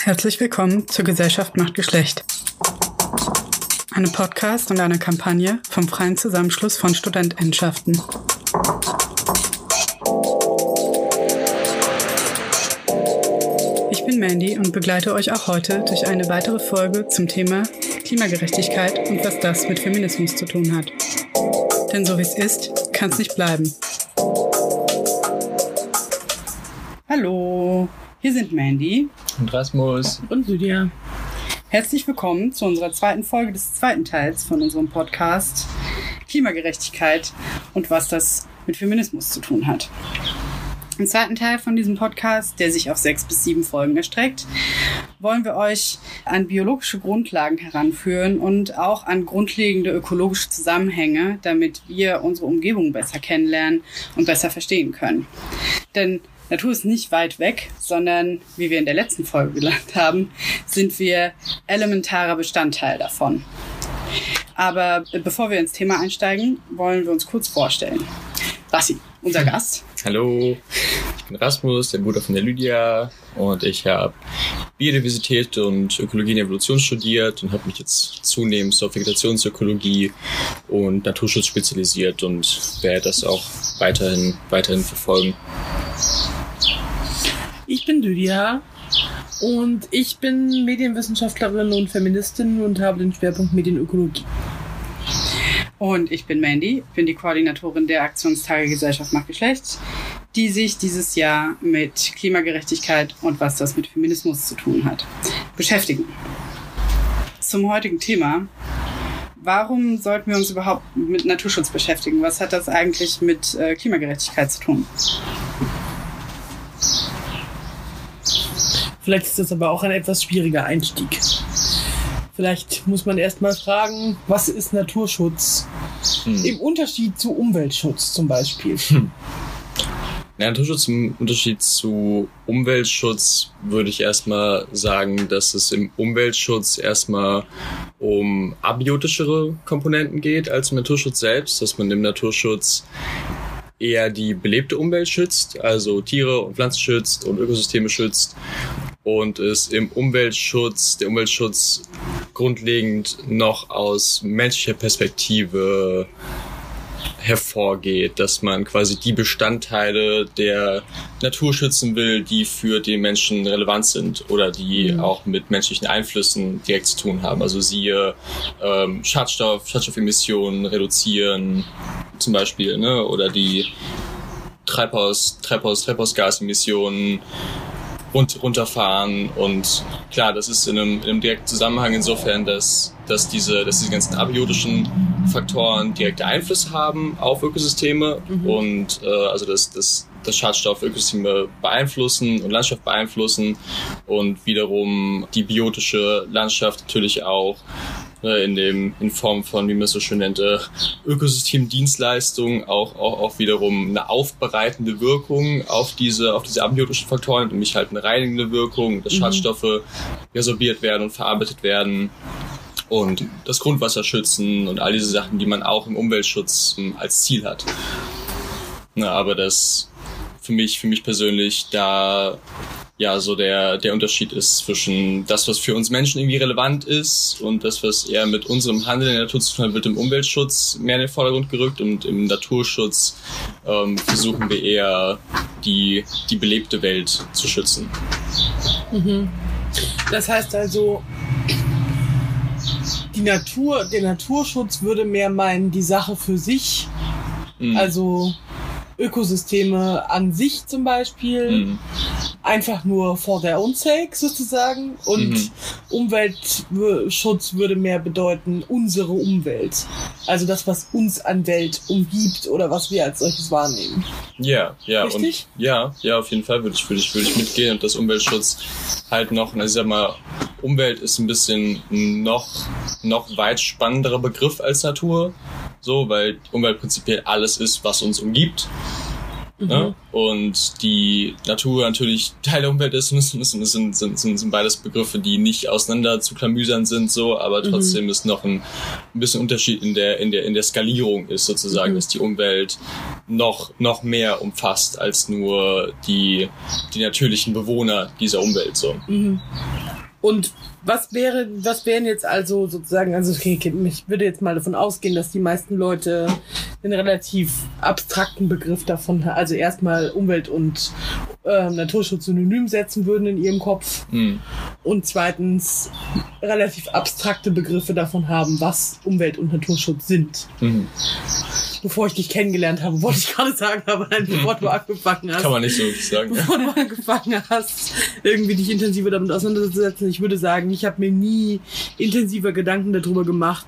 Herzlich willkommen zur Gesellschaft macht Geschlecht. Eine Podcast und eine Kampagne vom Freien Zusammenschluss von Studentendschaften. Ich bin Mandy und begleite euch auch heute durch eine weitere Folge zum Thema Klimagerechtigkeit und was das mit Feminismus zu tun hat. Denn so wie es ist, kann es nicht bleiben. Hallo, hier sind Mandy und Rasmus und Lydia. Herzlich willkommen zu unserer zweiten Folge des zweiten Teils von unserem Podcast Klimagerechtigkeit und was das mit Feminismus zu tun hat. Im zweiten Teil von diesem Podcast, der sich auf sechs bis sieben Folgen erstreckt, wollen wir euch an biologische Grundlagen heranführen und auch an grundlegende ökologische Zusammenhänge, damit wir unsere Umgebung besser kennenlernen und besser verstehen können. Denn Natur ist nicht weit weg, sondern, wie wir in der letzten Folge gelernt haben, sind wir elementarer Bestandteil davon. Aber bevor wir ins Thema einsteigen, wollen wir uns kurz vorstellen. Rassi, unser Gast. Hallo, ich bin Rasmus, der Bruder von der Lydia und ich habe Biodiversität und Ökologie und Evolution studiert und habe mich jetzt zunehmend auf Vegetationsökologie und Naturschutz spezialisiert und werde das auch weiterhin, weiterhin verfolgen. Ich bin Lydia und ich bin Medienwissenschaftlerin und Feministin und habe den Schwerpunkt Medienökologie. Und ich bin Mandy, bin die Koordinatorin der Aktionstage Gesellschaft macht Geschlecht, die sich dieses Jahr mit Klimagerechtigkeit und was das mit Feminismus zu tun hat, beschäftigen. Zum heutigen Thema. Warum sollten wir uns überhaupt mit Naturschutz beschäftigen? Was hat das eigentlich mit äh, Klimagerechtigkeit zu tun? Vielleicht ist das aber auch ein etwas schwieriger Einstieg. Vielleicht muss man erstmal fragen, was ist Naturschutz? Hm. Im Unterschied zu Umweltschutz zum Beispiel. Hm. Ja, Naturschutz im Unterschied zu Umweltschutz würde ich erstmal sagen, dass es im Umweltschutz erstmal um abiotischere Komponenten geht als im Naturschutz selbst, dass man im Naturschutz eher die belebte Umwelt schützt, also Tiere und Pflanzen schützt und Ökosysteme schützt und es im Umweltschutz, der Umweltschutz grundlegend noch aus menschlicher Perspektive hervorgeht, dass man quasi die Bestandteile der Natur schützen will, die für den Menschen relevant sind oder die mhm. auch mit menschlichen Einflüssen direkt zu tun haben. Also siehe ähm, Schadstoff, Schadstoffemissionen reduzieren zum Beispiel, ne? oder die Treibhaus, Treibhaus, Treibhausgasemissionen rund, runterfahren. Und klar, das ist in einem, in einem direkten Zusammenhang insofern, dass, dass, diese, dass diese ganzen abiotischen Faktoren direkte Einfluss haben auf Ökosysteme mhm. und äh, also dass, dass, dass Schadstoff Ökosysteme beeinflussen und Landschaft beeinflussen und wiederum die biotische Landschaft natürlich auch ne, in dem in Form von wie man es so schön nennt äh, Ökosystemdienstleistung auch, auch auch wiederum eine aufbereitende Wirkung auf diese auf diese abiotischen Faktoren nämlich halt eine reinigende Wirkung dass mhm. Schadstoffe resorbiert werden und verarbeitet werden und das Grundwasser schützen und all diese Sachen, die man auch im Umweltschutz hm, als Ziel hat. Na, aber das für mich, für mich persönlich da ja so der, der Unterschied ist zwischen das, was für uns Menschen irgendwie relevant ist und das, was eher mit unserem Handeln in der Natur zu tun hat, wird im Umweltschutz mehr in den Vordergrund gerückt und im Naturschutz ähm, versuchen wir eher die, die belebte Welt zu schützen. Mhm. Das heißt also, die Natur, der Naturschutz würde mehr meinen, die Sache für sich, mhm. also Ökosysteme an sich zum Beispiel, mhm einfach nur for their own sake sozusagen und mhm. Umweltschutz würde mehr bedeuten unsere Umwelt. Also das, was uns an Welt umgibt oder was wir als solches wahrnehmen. Ja, ja. Richtig? Und ja, ja, auf jeden Fall würde ich, würde ich, würde ich mitgehen und das Umweltschutz halt noch, also ich sag mal, Umwelt ist ein bisschen noch, noch weit spannenderer Begriff als Natur. So, weil Umwelt prinzipiell alles ist, was uns umgibt. Mhm. Ne? Und die Natur natürlich Teil der Umwelt ist, müssen, müssen, sind, sind, sind, sind beides Begriffe, die nicht auseinander zu klamüsern sind, so, aber mhm. trotzdem mhm. ist noch ein, ein bisschen Unterschied in der, in der, in der Skalierung ist sozusagen, mhm. dass die Umwelt noch, noch mehr umfasst als nur die, die natürlichen Bewohner dieser Umwelt, so. Mhm. Und was wäre, was wären jetzt also sozusagen, also okay, ich würde jetzt mal davon ausgehen, dass die meisten Leute einen relativ abstrakten Begriff davon, also erstmal Umwelt und äh, Naturschutz synonym setzen würden in ihrem Kopf mhm. und zweitens relativ abstrakte Begriffe davon haben, was Umwelt und Naturschutz sind. Mhm bevor ich dich kennengelernt habe, wollte ich gerade sagen, aber nein, bevor du angefangen hast. Kann man nicht so sagen. Bevor du angefangen hast, irgendwie dich intensiver damit auseinanderzusetzen. Ich würde sagen, ich habe mir nie intensiver Gedanken darüber gemacht,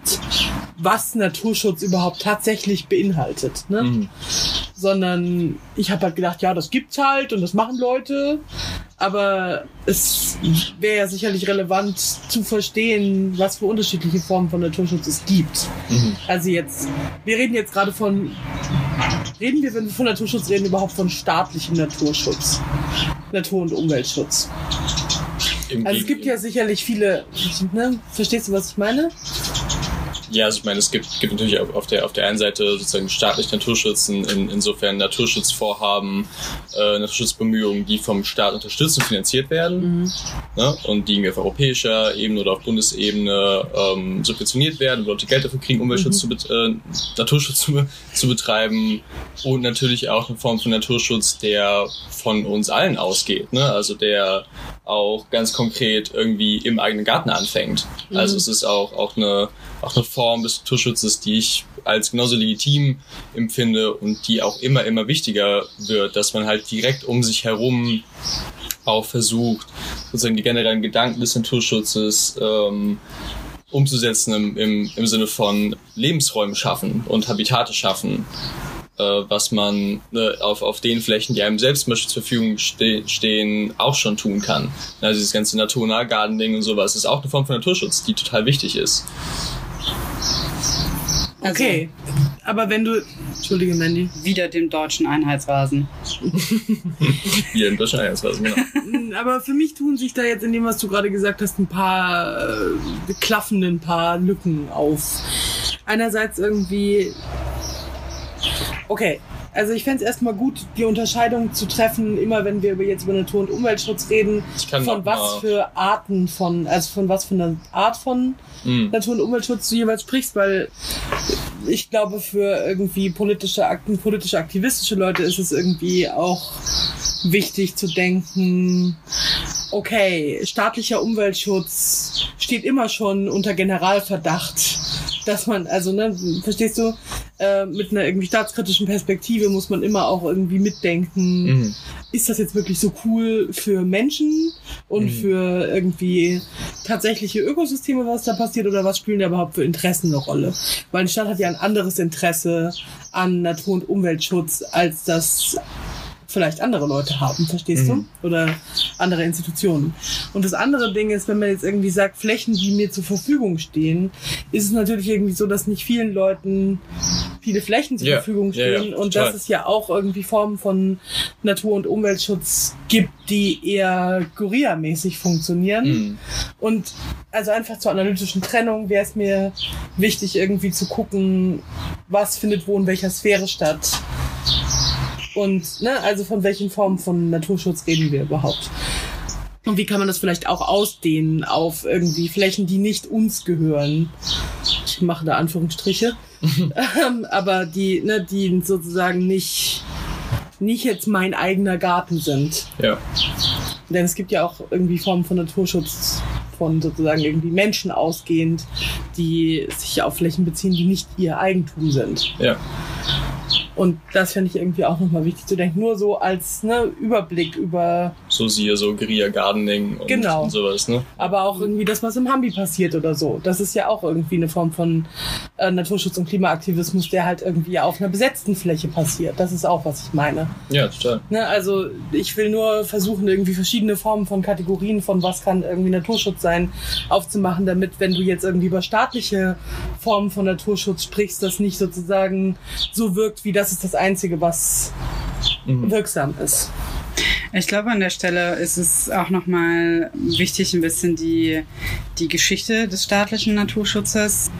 was Naturschutz überhaupt tatsächlich beinhaltet. Ne? Mhm. Sondern ich habe halt gedacht, ja, das gibt's halt und das machen Leute. Aber es wäre ja sicherlich relevant zu verstehen, was für unterschiedliche Formen von Naturschutz es gibt. Mhm. Also jetzt, wir reden jetzt gerade von, reden wir, wenn wir von Naturschutz reden, überhaupt von staatlichem Naturschutz. Natur- und Umweltschutz. also es gibt ja sicherlich viele, ne? verstehst du, was ich meine? Ja, also ich meine, es gibt, gibt natürlich auf der, auf der einen Seite sozusagen staatlich Naturschutz, in, insofern Naturschutzvorhaben, äh, Naturschutzbemühungen, die vom Staat unterstützt und finanziert werden mhm. ne? und die auf europäischer Ebene oder auf Bundesebene ähm, subventioniert werden, wo Leute Geld dafür kriegen, Umweltschutz mhm. zu, äh, Naturschutz zu, zu betreiben und natürlich auch eine Form von Naturschutz, der von uns allen ausgeht, ne? also der auch ganz konkret irgendwie im eigenen Garten anfängt. Also mhm. Also es ist auch, auch eine auch eine Form des Naturschutzes, die ich als genauso legitim empfinde und die auch immer, immer wichtiger wird, dass man halt direkt um sich herum auch versucht, sozusagen die generellen Gedanken des Naturschutzes ähm, umzusetzen im, im, im Sinne von Lebensräumen schaffen und Habitate schaffen, äh, was man ne, auf, auf den Flächen, die einem selbst zur Verfügung ste stehen, auch schon tun kann. Also dieses ganze naturnahe Gardening und sowas ist auch eine Form von Naturschutz, die total wichtig ist. Also, okay, aber wenn du, entschuldige Mandy, wieder dem deutschen Einheitsrasen. wieder dem deutschen Einheitsrasen, genau. Aber für mich tun sich da jetzt in dem, was du gerade gesagt hast, ein paar äh, klaffende, ein paar Lücken auf. Einerseits irgendwie, okay, also ich fände es erstmal gut, die Unterscheidung zu treffen, immer wenn wir jetzt über Natur- und Umweltschutz reden, von was für Arten von, also von was für einer Art von mhm. Natur- und Umweltschutz du jeweils sprichst, weil ich glaube, für irgendwie politische Akten, politische aktivistische Leute ist es irgendwie auch wichtig zu denken, okay, staatlicher Umweltschutz steht immer schon unter Generalverdacht dass man, also, ne, verstehst du, äh, mit einer irgendwie staatskritischen Perspektive muss man immer auch irgendwie mitdenken, mhm. ist das jetzt wirklich so cool für Menschen und mhm. für irgendwie tatsächliche Ökosysteme, was da passiert, oder was spielen da überhaupt für Interessen eine Rolle? Weil die Stadt hat ja ein anderes Interesse an Natur- und Umweltschutz, als das vielleicht andere Leute haben, verstehst mhm. du? Oder andere Institutionen. Und das andere Ding ist, wenn man jetzt irgendwie sagt, Flächen, die mir zur Verfügung stehen, ist es natürlich irgendwie so, dass nicht vielen Leuten viele Flächen zur yeah. Verfügung stehen ja, ja, und dass es ja auch irgendwie Formen von Natur- und Umweltschutz gibt, die eher Guerilla-mäßig funktionieren. Mhm. Und also einfach zur analytischen Trennung wäre es mir wichtig, irgendwie zu gucken, was findet wo in welcher Sphäre statt und, ne, also von welchen Formen von Naturschutz reden wir überhaupt? Und wie kann man das vielleicht auch ausdehnen auf irgendwie Flächen, die nicht uns gehören? Ich mache da Anführungsstriche. ähm, aber die, ne, die sozusagen nicht, nicht jetzt mein eigener Garten sind. Ja. Denn es gibt ja auch irgendwie Formen von Naturschutz von sozusagen irgendwie Menschen ausgehend, die sich auf Flächen beziehen, die nicht ihr Eigentum sind. Ja. Und das finde ich irgendwie auch nochmal wichtig zu denken. Nur so als ne, Überblick über. So siehe so Guerilla Gardening und, genau. und sowas, ne? Aber auch irgendwie das, was im Hambi passiert oder so. Das ist ja auch irgendwie eine Form von äh, Naturschutz und Klimaaktivismus, der halt irgendwie auf einer besetzten Fläche passiert. Das ist auch, was ich meine. Ja, total. Ne, also ich will nur versuchen, irgendwie verschiedene Formen von Kategorien von was kann irgendwie Naturschutz sein, aufzumachen, damit, wenn du jetzt irgendwie über staatliche Formen von Naturschutz sprichst, das nicht sozusagen so wirkt wie das das ist das Einzige, was mhm. wirksam ist. Ich glaube, an der Stelle ist es auch nochmal wichtig, ein bisschen die, die Geschichte des staatlichen Naturschutzes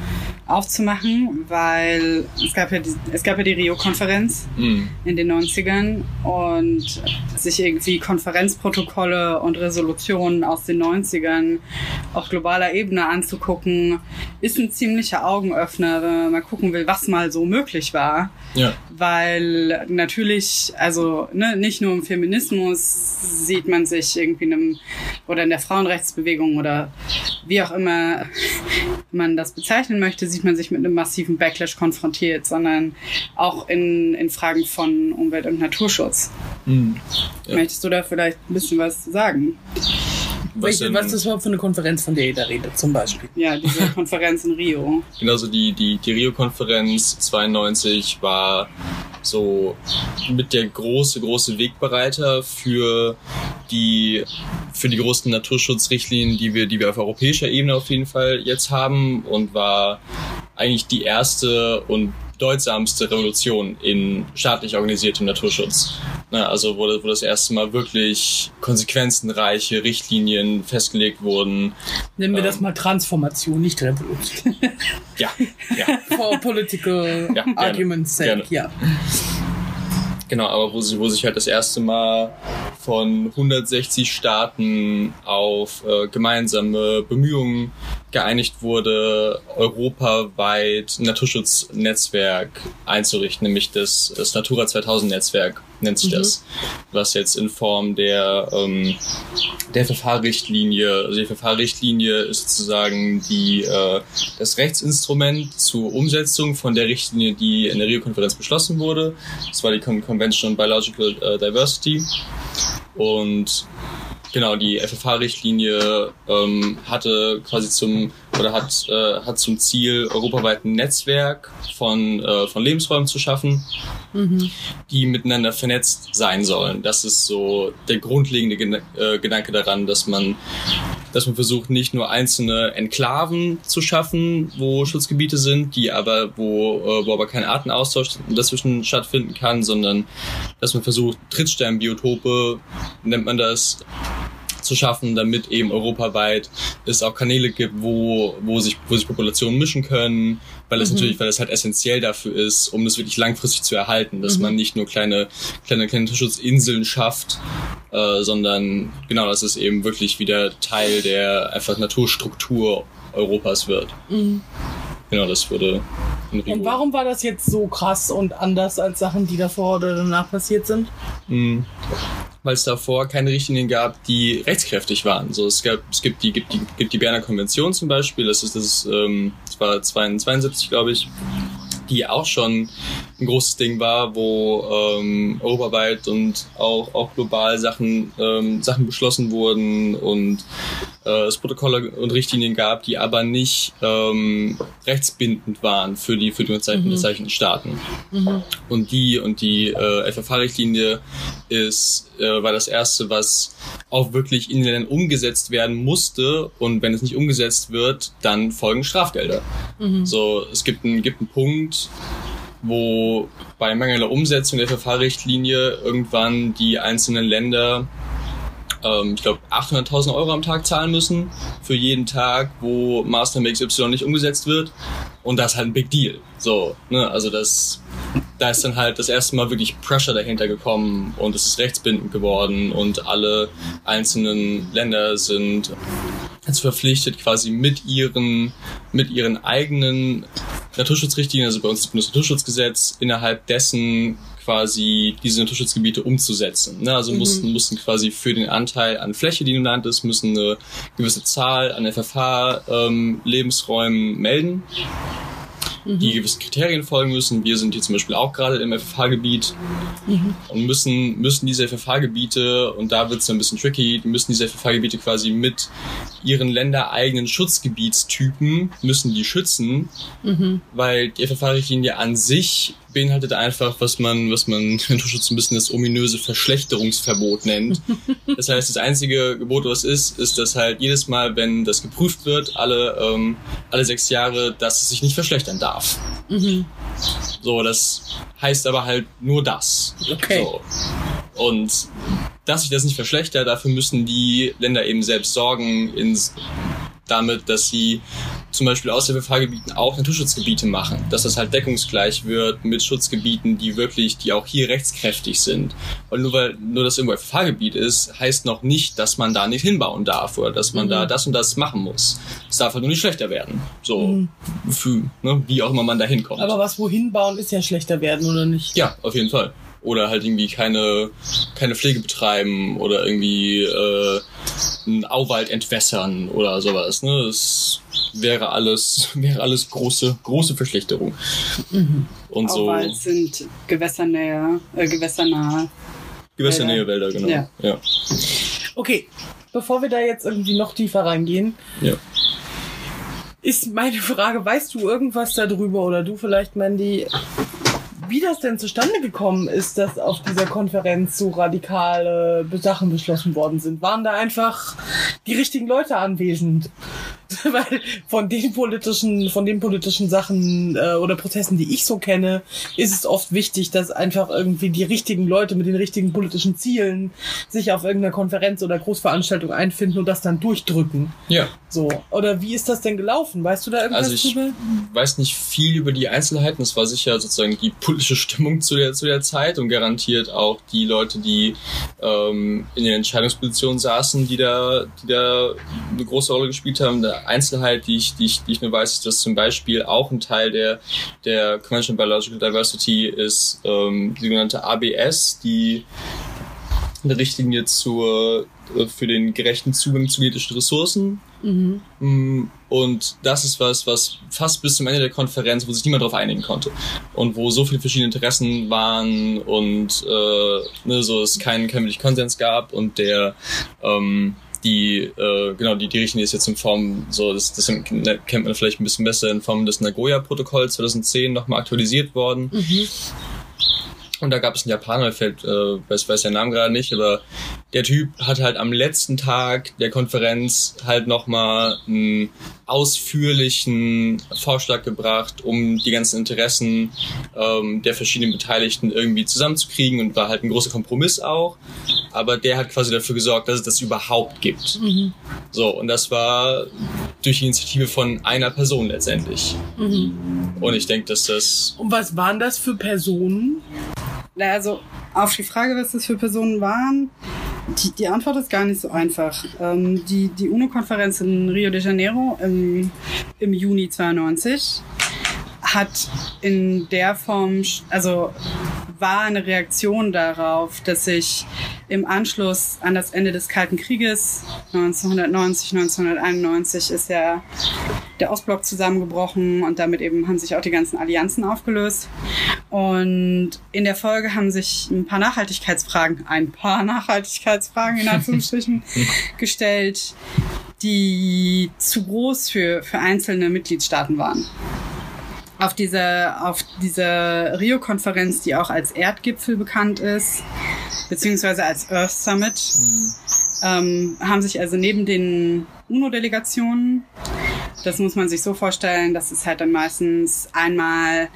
aufzumachen, weil es gab ja die, es gab ja die Rio-Konferenz mhm. in den 90ern und sich irgendwie Konferenzprotokolle und Resolutionen aus den 90ern auf globaler Ebene anzugucken, ist ein ziemlicher Augenöffner, wenn man mal gucken will, was mal so möglich war. Ja. Weil natürlich, also ne, nicht nur im Feminismus sieht man sich irgendwie in einem oder in der Frauenrechtsbewegung oder wie auch immer man das bezeichnen möchte, sieht man sich mit einem massiven Backlash konfrontiert, sondern auch in, in Fragen von Umwelt- und Naturschutz. Mhm. Ja. Möchtest du da vielleicht ein bisschen was sagen? Was, Welche, was ist das überhaupt für eine Konferenz, von der ihr da redet, zum Beispiel? Ja, diese Konferenz in Rio. Genau, so die, die, die Rio-Konferenz 92 war so mit der große, große Wegbereiter für die, für die großen Naturschutzrichtlinien, die wir, die wir auf europäischer Ebene auf jeden Fall jetzt haben und war eigentlich die erste und bedeutsamste Revolution in staatlich organisiertem Naturschutz. Na, also wo, wo das erste Mal wirklich konsequenzenreiche Richtlinien festgelegt wurden. Nennen wir ähm, das mal Transformation, nicht Revolution. ja, ja. For political ja, arguments sake, ja. Genau, aber wo, wo sich halt das erste Mal von 160 Staaten auf äh, gemeinsame Bemühungen geeinigt wurde, europaweit ein Naturschutznetzwerk einzurichten, nämlich das, das Natura 2000 Netzwerk nennt sich mhm. das, was jetzt in Form der, ähm, der FFH-Richtlinie, also die FFH-Richtlinie ist sozusagen die, äh, das Rechtsinstrument zur Umsetzung von der Richtlinie, die in der Rio-Konferenz beschlossen wurde. Das war die Convention on Biological äh, Diversity. Und Genau, die FFH-Richtlinie ähm, hatte quasi zum oder hat äh, hat zum Ziel europaweit ein Netzwerk von äh, von Lebensräumen zu schaffen, mhm. die miteinander vernetzt sein sollen. Das ist so der grundlegende Gen äh, Gedanke daran, dass man dass man versucht nicht nur einzelne Enklaven zu schaffen, wo Schutzgebiete sind, die aber wo äh, wo aber kein Artenaustausch dazwischen stattfinden kann, sondern dass man versucht Trittsternbiotope nennt man das zu schaffen, damit eben europaweit es auch Kanäle gibt, wo, wo sich, wo sich Populationen mischen können, weil es mhm. natürlich, weil es halt essentiell dafür ist, um das wirklich langfristig zu erhalten, dass mhm. man nicht nur kleine, kleine, kleine Schutzinseln schafft, äh, sondern genau, dass es eben wirklich wieder Teil der einfach Naturstruktur Europas wird. Mhm. Genau, das wurde. Und warum war das jetzt so krass und anders als Sachen, die davor oder danach passiert sind? Mhm weil es davor keine Richtlinien gab, die rechtskräftig waren. So, es, gab, es gibt die, gibt die, gibt die Berner Konvention zum Beispiel, das ist, das ähm, das war 72, glaube ich, die auch schon ein großes Ding war, wo ähm, europaweit und auch, auch global Sachen, ähm, Sachen beschlossen wurden und äh, es Protokolle und Richtlinien gab, die aber nicht ähm, rechtsbindend waren für die für die unterzeichneten mhm. Staaten. Mhm. Und die und die äh, FFH-Richtlinie ist äh, war das erste, was auch wirklich in den Ländern umgesetzt werden musste. Und wenn es nicht umgesetzt wird, dann folgen Strafgelder. Mhm. So, es gibt einen, gibt einen Punkt, wo bei mangelnder Umsetzung der FFH-Richtlinie irgendwann die einzelnen Länder ähm, ich glaube, 800.000 Euro am Tag zahlen müssen für jeden Tag, wo Maßnahme XY nicht umgesetzt wird. Und das ist halt ein Big Deal. So, ne, also das, da ist dann halt das erste Mal wirklich Pressure dahinter gekommen und es ist rechtsbindend geworden und alle einzelnen Länder sind jetzt verpflichtet, quasi mit ihren, mit ihren eigenen Naturschutzrichtlinien, also bei uns das Bundesnaturschutzgesetz, innerhalb dessen quasi diese Naturschutzgebiete umzusetzen. Ne? Also mhm. mussten, mussten quasi für den Anteil an Fläche, die du nanntest, müssen eine gewisse Zahl an FFH-Lebensräumen ähm, melden mhm. die gewissen Kriterien folgen müssen. Wir sind hier zum Beispiel auch gerade im FFH-Gebiet mhm. und müssen, müssen diese FFH-Gebiete, und da wird es ein bisschen tricky, müssen diese FFH-Gebiete quasi mit ihren ländereigenen Schutzgebietstypen, müssen die schützen, mhm. weil die FFH-Richtlinie an sich beinhaltet einfach, was man, was man im Naturschutz ein bisschen das ominöse Verschlechterungsverbot nennt. Das heißt, das einzige Gebot, was ist, ist, dass halt jedes Mal, wenn das geprüft wird, alle, ähm, alle sechs Jahre, dass es sich nicht verschlechtern darf. Mhm. So, das heißt aber halt nur das. Okay. So. Und dass sich das nicht verschlechtert, dafür müssen die Länder eben selbst sorgen, ins, damit, dass sie zum Beispiel aus den Fahrgebieten auch Naturschutzgebiete machen, dass das halt deckungsgleich wird mit Schutzgebieten, die wirklich, die auch hier rechtskräftig sind. Und nur weil nur das irgendwo ein Fahrgebiet ist, heißt noch nicht, dass man da nicht hinbauen darf oder dass man mhm. da das und das machen muss. Es darf halt nur nicht schlechter werden. So, mhm. für, ne, wie auch immer man da hinkommt. Aber was wohin bauen ist ja schlechter werden, oder nicht? Ja, auf jeden Fall oder halt irgendwie keine, keine Pflege betreiben oder irgendwie äh, einen Auwald entwässern oder sowas. Ne? Das wäre alles, wäre alles große, große Verschlechterung. Mhm. Und Auwald so, sind Gewässernähe, äh, gewässernahe. Gewässernähe Wälder, genau. Ja. ja. Okay, bevor wir da jetzt irgendwie noch tiefer reingehen, ja. ist meine Frage, weißt du irgendwas darüber oder du vielleicht, Mandy, wie das denn zustande gekommen ist, dass auf dieser Konferenz so radikale Sachen beschlossen worden sind. Waren da einfach die richtigen Leute anwesend? Weil von den politischen, von den politischen Sachen äh, oder Prozessen, die ich so kenne, ist es oft wichtig, dass einfach irgendwie die richtigen Leute mit den richtigen politischen Zielen sich auf irgendeiner Konferenz oder Großveranstaltung einfinden und das dann durchdrücken. Ja. So. Oder wie ist das denn gelaufen? Weißt du da irgendwas also ich drüber? weiß nicht viel über die Einzelheiten. Es war sicher sozusagen die politische Stimmung zu der, zu der Zeit und garantiert auch die Leute, die ähm, in den Entscheidungspositionen saßen, die da, die da eine große Rolle gespielt haben. Der Einzelheit, die ich, die ich, die ich nur weiß, ist, dass zum Beispiel auch ein Teil der, der Convention Biological Diversity ist ähm, die sogenannte ABS, die Richtlinie zur, äh, für den gerechten Zugang zu genetischen Ressourcen. Mhm. Mm, und das ist was, was fast bis zum Ende der Konferenz, wo sich niemand darauf einigen konnte. Und wo so viele verschiedene Interessen waren und äh, ne, so es keinen, wirklich Konsens gab und der ähm, die, äh, genau, die, die Richtlinie ist jetzt in Form, so, das, das kennt man vielleicht ein bisschen besser, in Form des Nagoya-Protokolls 2010 nochmal aktualisiert worden. Mhm. Und da gab es einen Japaner, fällt, äh, weiß, weiß der Name gerade nicht, aber der Typ hat halt am letzten Tag der Konferenz halt nochmal einen ausführlichen Vorschlag gebracht, um die ganzen Interessen ähm, der verschiedenen Beteiligten irgendwie zusammenzukriegen und war halt ein großer Kompromiss auch. Aber der hat quasi dafür gesorgt, dass es das überhaupt gibt. Mhm. So, und das war durch die Initiative von einer Person letztendlich. Mhm. Und ich denke, dass das. Und was waren das für Personen? Also auf die Frage, was das für Personen waren, die, die Antwort ist gar nicht so einfach. Ähm, die die UNO-Konferenz in Rio de Janeiro im, im Juni 92 hat in der Form, also war eine Reaktion darauf, dass sich im Anschluss an das Ende des Kalten Krieges 1990, 1991 ist ja der Ostblock zusammengebrochen und damit eben haben sich auch die ganzen Allianzen aufgelöst. Und in der Folge haben sich ein paar Nachhaltigkeitsfragen, ein paar Nachhaltigkeitsfragen in Anführungsstrichen gestellt, die zu groß für, für einzelne Mitgliedstaaten waren auf dieser, auf dieser Rio-Konferenz, die auch als Erdgipfel bekannt ist, beziehungsweise als Earth Summit, mhm. ähm, haben sich also neben den UNO-Delegationen, das muss man sich so vorstellen, das ist halt dann meistens einmal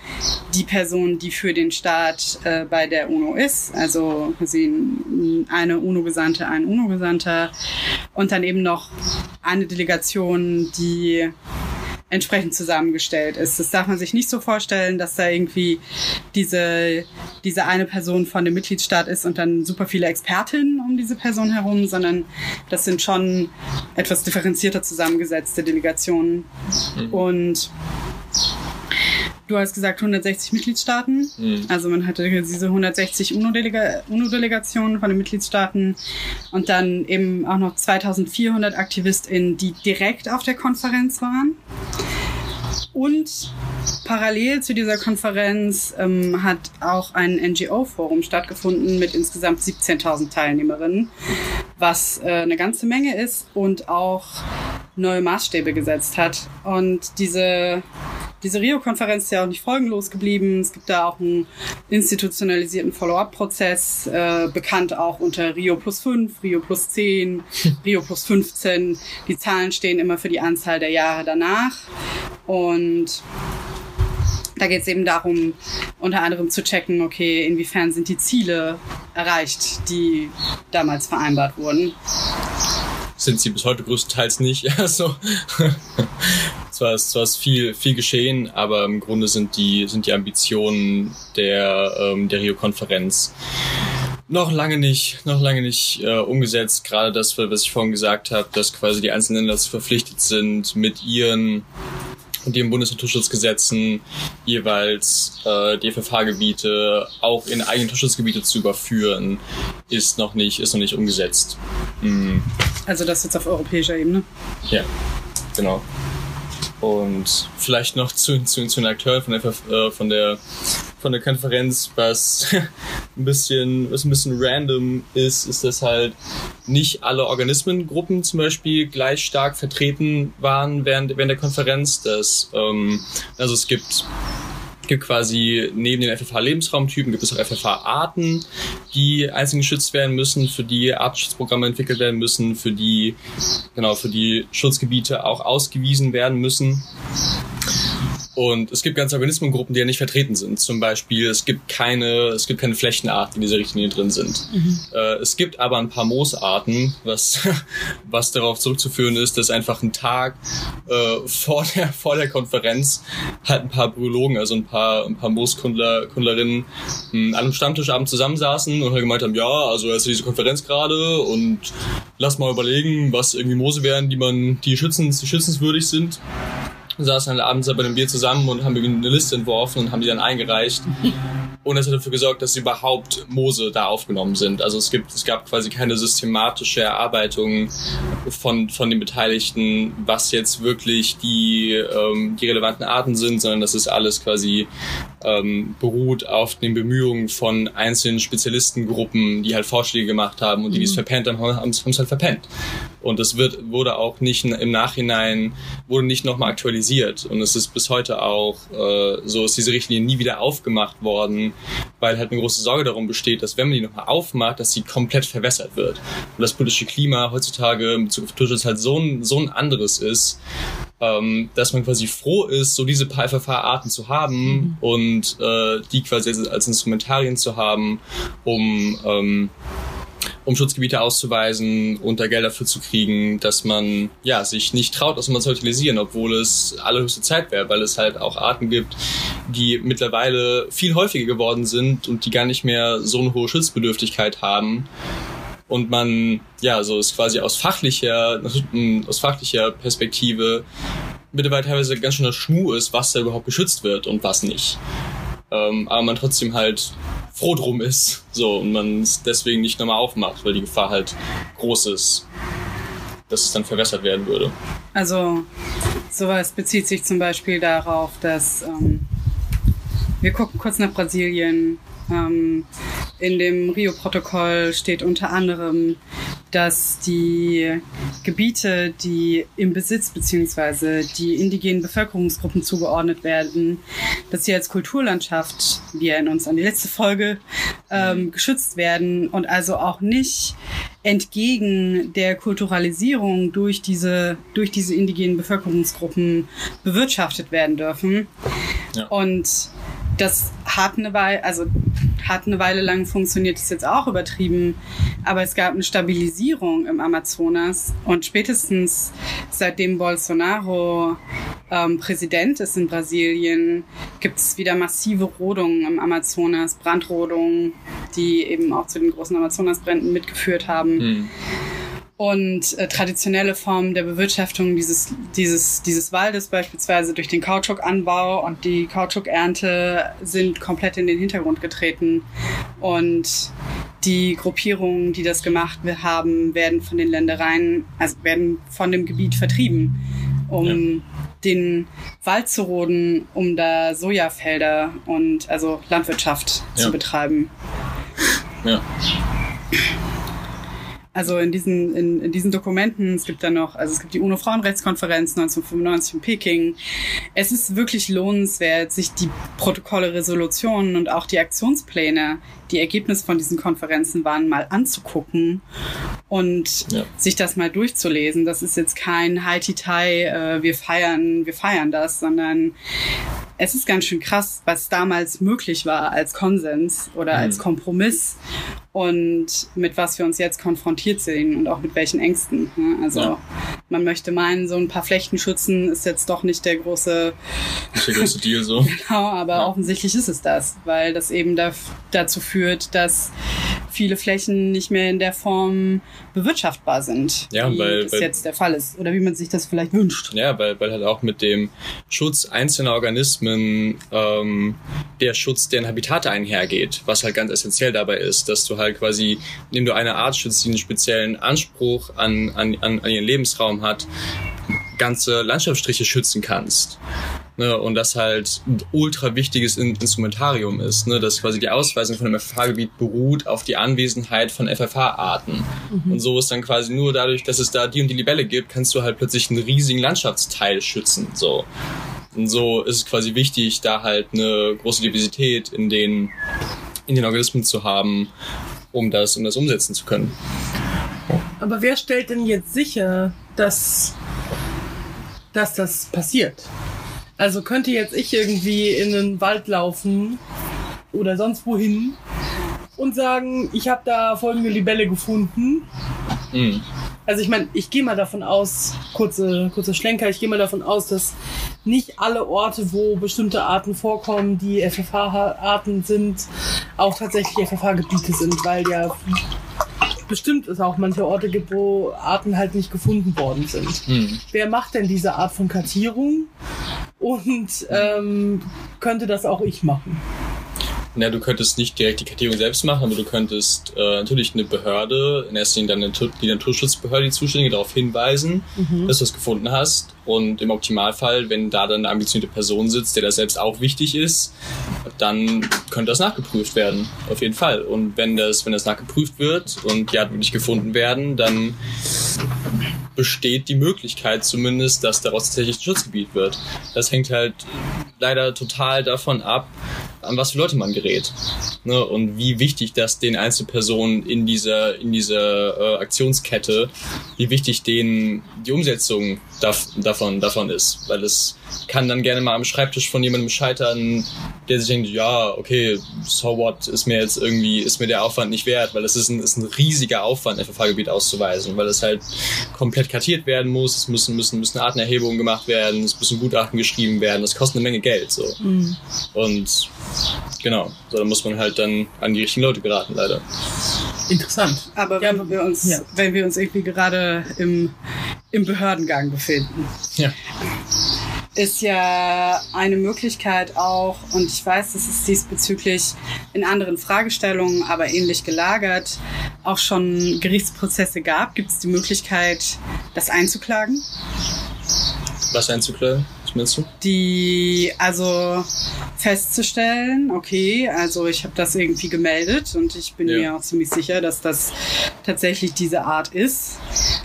die Person, die für den Staat äh, bei der UNO ist, also eine UNO-Gesandte, ein UNO-Gesandter und dann eben noch eine Delegation, die entsprechend zusammengestellt ist. Das darf man sich nicht so vorstellen, dass da irgendwie diese, diese eine Person von dem Mitgliedstaat ist und dann super viele Expertinnen um diese Person herum, sondern das sind schon etwas differenzierter zusammengesetzte Delegationen. Mhm. Und Du hast gesagt 160 Mitgliedstaaten. Mhm. Also man hatte diese 160 UNO-Delegationen von den Mitgliedstaaten und dann eben auch noch 2400 AktivistInnen, die direkt auf der Konferenz waren. Und parallel zu dieser Konferenz ähm, hat auch ein NGO-Forum stattgefunden mit insgesamt 17.000 Teilnehmerinnen, was äh, eine ganze Menge ist und auch neue Maßstäbe gesetzt hat. Und diese, diese Rio-Konferenz ist ja auch nicht folgenlos geblieben. Es gibt da auch einen institutionalisierten Follow-up-Prozess, äh, bekannt auch unter Rio plus 5, Rio plus 10, Rio plus 15. Die Zahlen stehen immer für die Anzahl der Jahre danach. Und da geht es eben darum, unter anderem zu checken, okay, inwiefern sind die Ziele erreicht, die damals vereinbart wurden. Sind sie bis heute größtenteils nicht. Also, zwar ist, zwar ist viel, viel geschehen, aber im Grunde sind die, sind die Ambitionen der, ähm, der Rio-Konferenz noch lange nicht, noch lange nicht äh, umgesetzt. Gerade das, was ich vorhin gesagt habe, dass quasi die einzelnen Länder verpflichtet sind, mit ihren und den Bundesnaturschutzgesetzen jeweils äh, die FFH-Gebiete auch in eigene Naturschutzgebiete zu überführen, ist noch nicht, ist noch nicht umgesetzt. Mhm. Also das jetzt auf europäischer Ebene? Ja, genau. Und vielleicht noch zu, zu, zu den Akteuren von der, äh, von der, von der Konferenz, was ein bisschen, was ein bisschen random ist, ist, dass halt nicht alle Organismengruppen zum Beispiel gleich stark vertreten waren während, während der Konferenz. Dass, ähm, also es gibt gibt quasi neben den FFH-Lebensraumtypen gibt es auch FFH-Arten, die einzeln geschützt werden müssen, für die Artenschutzprogramme entwickelt werden müssen, für die, genau, für die Schutzgebiete auch ausgewiesen werden müssen. Und es gibt ganze Organismengruppen, die ja nicht vertreten sind. Zum Beispiel, es gibt keine, es gibt keine Flächenarten, die in dieser Richtlinie drin sind. Mhm. Äh, es gibt aber ein paar Moosarten, was, was darauf zurückzuführen ist, dass einfach ein Tag äh, vor, der, vor der Konferenz halt ein paar Biologen, also ein paar, ein paar Mooskundler, Kundlerinnen an einem Stammtischabend zusammensaßen und halt gemeint haben, ja, also jetzt diese Konferenz gerade und lass mal überlegen, was irgendwie Moose wären, die man, die schützens, die schützenswürdig sind saßen dann abends bei einem Bier zusammen und haben eine Liste entworfen und haben die dann eingereicht. Und das hat dafür gesorgt, dass überhaupt Moose da aufgenommen sind. Also es gibt, es gab quasi keine systematische Erarbeitung von, von den Beteiligten, was jetzt wirklich die, ähm, die relevanten Arten sind, sondern das ist alles quasi ähm, beruht auf den Bemühungen von einzelnen Spezialistengruppen, die halt Vorschläge gemacht haben und die, die es mhm. verpennt haben, haben es halt verpennt. Und das wird, wurde auch nicht im Nachhinein, wurde nicht nochmal aktualisiert. Und es ist bis heute auch äh, so, ist diese Richtlinie nie wieder aufgemacht worden, weil halt eine große Sorge darum besteht, dass wenn man die nochmal aufmacht, dass sie komplett verwässert wird. Und das politische Klima heutzutage in Bezug auf Naturschutz halt so ein, so ein anderes ist, ähm, dass man quasi froh ist, so diese paar FFH-Arten zu haben mhm. und äh, die quasi als, als Instrumentarien zu haben, um ähm, um Schutzgebiete auszuweisen und da Geld dafür zu kriegen, dass man ja sich nicht traut, das mal zu utilisieren, obwohl es allerhöchste Zeit wäre, weil es halt auch Arten gibt, die mittlerweile viel häufiger geworden sind und die gar nicht mehr so eine hohe Schutzbedürftigkeit haben und man ja so ist quasi aus fachlicher aus fachlicher Perspektive mittlerweile teilweise ganz schön der Schmuh ist, was da überhaupt geschützt wird und was nicht. Ähm, aber man trotzdem halt froh drum ist. So, und man es deswegen nicht nochmal aufmacht, weil die Gefahr halt groß ist, dass es dann verwässert werden würde. Also, sowas bezieht sich zum Beispiel darauf, dass ähm, wir gucken kurz nach Brasilien. Ähm, in dem Rio-Protokoll steht unter anderem, dass die Gebiete, die im Besitz beziehungsweise die indigenen Bevölkerungsgruppen zugeordnet werden, dass sie als Kulturlandschaft, wir erinnern uns an die letzte Folge, ähm, geschützt werden und also auch nicht entgegen der Kulturalisierung durch diese, durch diese indigenen Bevölkerungsgruppen bewirtschaftet werden dürfen. Ja. Und das hat eine Weile, also hat eine Weile lang funktioniert, ist jetzt auch übertrieben, aber es gab eine Stabilisierung im Amazonas und spätestens seitdem Bolsonaro ähm, Präsident ist in Brasilien, gibt es wieder massive Rodungen im Amazonas, Brandrodungen, die eben auch zu den großen Amazonasbränden mitgeführt haben. Mhm und äh, traditionelle Formen der Bewirtschaftung dieses, dieses, dieses Waldes, beispielsweise durch den Kautschukanbau und die Kautschukernte, sind komplett in den Hintergrund getreten. Und die Gruppierungen, die das gemacht haben, werden von den Ländereien, also werden von dem Gebiet vertrieben, um ja. den Wald zu roden, um da Sojafelder und also Landwirtschaft ja. zu betreiben. Ja. Also in diesen, in, in diesen Dokumenten, es gibt dann noch, also es gibt die UNO-Frauenrechtskonferenz 1995 in Peking. Es ist wirklich lohnenswert, sich die Protokolle, Resolutionen und auch die Aktionspläne, die Ergebnisse von diesen Konferenzen waren, mal anzugucken und ja. sich das mal durchzulesen. Das ist jetzt kein Haiti-Tai, äh, wir feiern, wir feiern das, sondern es ist ganz schön krass, was damals möglich war als Konsens oder mhm. als Kompromiss und mit was wir uns jetzt konfrontiert sehen und auch mit welchen Ängsten. Ne? Also ja. man möchte meinen, so ein paar Flechten schützen ist jetzt doch nicht der große, nicht der große Deal so. genau, aber ja. offensichtlich ist es das, weil das eben da, dazu führt, dass viele Flächen nicht mehr in der Form bewirtschaftbar sind, ja, wie weil, das weil, jetzt der Fall ist oder wie man sich das vielleicht wünscht. Ja, weil, weil halt auch mit dem Schutz einzelner Organismen ähm, der Schutz deren Habitate einhergeht, was halt ganz essentiell dabei ist, dass du halt quasi, indem du eine Art schützt, die einen speziellen Anspruch an, an, an ihren Lebensraum hat, ganze Landschaftsstriche schützen kannst. Ne, und das halt ein ultra wichtiges Instrumentarium ist, ne, dass quasi die Ausweisung von einem FFH-Gebiet beruht auf die Anwesenheit von FFH-Arten. Mhm. Und so ist dann quasi nur dadurch, dass es da die und die Libelle gibt, kannst du halt plötzlich einen riesigen Landschaftsteil schützen. So. Und so ist es quasi wichtig, da halt eine große Diversität in den, in den Organismen zu haben, um das, um das umsetzen zu können. Aber wer stellt denn jetzt sicher, dass, dass das passiert? Also könnte jetzt ich irgendwie in den Wald laufen oder sonst wohin und sagen, ich habe da folgende Libelle gefunden. Mhm. Also ich meine, ich gehe mal davon aus, kurze, kurze Schlenker, ich gehe mal davon aus, dass nicht alle Orte, wo bestimmte Arten vorkommen, die FFH-Arten sind, auch tatsächlich FFH-Gebiete sind, weil ja bestimmt es auch manche Orte gibt, wo Arten halt nicht gefunden worden sind. Hm. Wer macht denn diese Art von Kartierung? Und ähm, könnte das auch ich machen? Ja, du könntest nicht direkt die Kartierung selbst machen, aber du könntest äh, natürlich eine Behörde, in erster Linie dann die Naturschutzbehörde, die Zuständige, darauf hinweisen, mhm. dass du es gefunden hast. Und im Optimalfall, wenn da dann eine ambitionierte Person sitzt, der das selbst auch wichtig ist, dann könnte das nachgeprüft werden. Auf jeden Fall. Und wenn das, wenn das nachgeprüft wird und die Art wirklich gefunden werden, dann besteht die Möglichkeit zumindest, dass daraus tatsächlich ein Schutzgebiet wird. Das hängt halt leider total davon ab, an was für Leute man gerät. Ne? Und wie wichtig das den Einzelpersonen in dieser, in dieser äh, Aktionskette, wie wichtig denen die Umsetzung davon, davon ist. Weil es kann dann gerne mal am Schreibtisch von jemandem scheitern, der sich denkt, ja, okay, so what, ist mir jetzt irgendwie, ist mir der Aufwand nicht wert, weil es ist ein, ist ein riesiger Aufwand, ein FFH-Gebiet auszuweisen, weil es halt komplett kartiert werden muss, es müssen, müssen, müssen Artenerhebungen gemacht werden, es müssen Gutachten geschrieben werden, das kostet eine Menge Geld, so. Mhm. Und genau, so, da muss man halt dann an die richtigen Leute geraten, leider. Interessant. Aber ja, wenn wir uns, ja. wenn wir uns irgendwie gerade im, im Behördengang befinden. Ja ist ja eine Möglichkeit auch, und ich weiß, dass es diesbezüglich in anderen Fragestellungen, aber ähnlich gelagert, auch schon Gerichtsprozesse gab. Gibt es die Möglichkeit, das einzuklagen? Was einzuklagen? Was meinst du? Die, also festzustellen, okay, also ich habe das irgendwie gemeldet und ich bin ja. mir auch ziemlich sicher, dass das tatsächlich diese Art ist.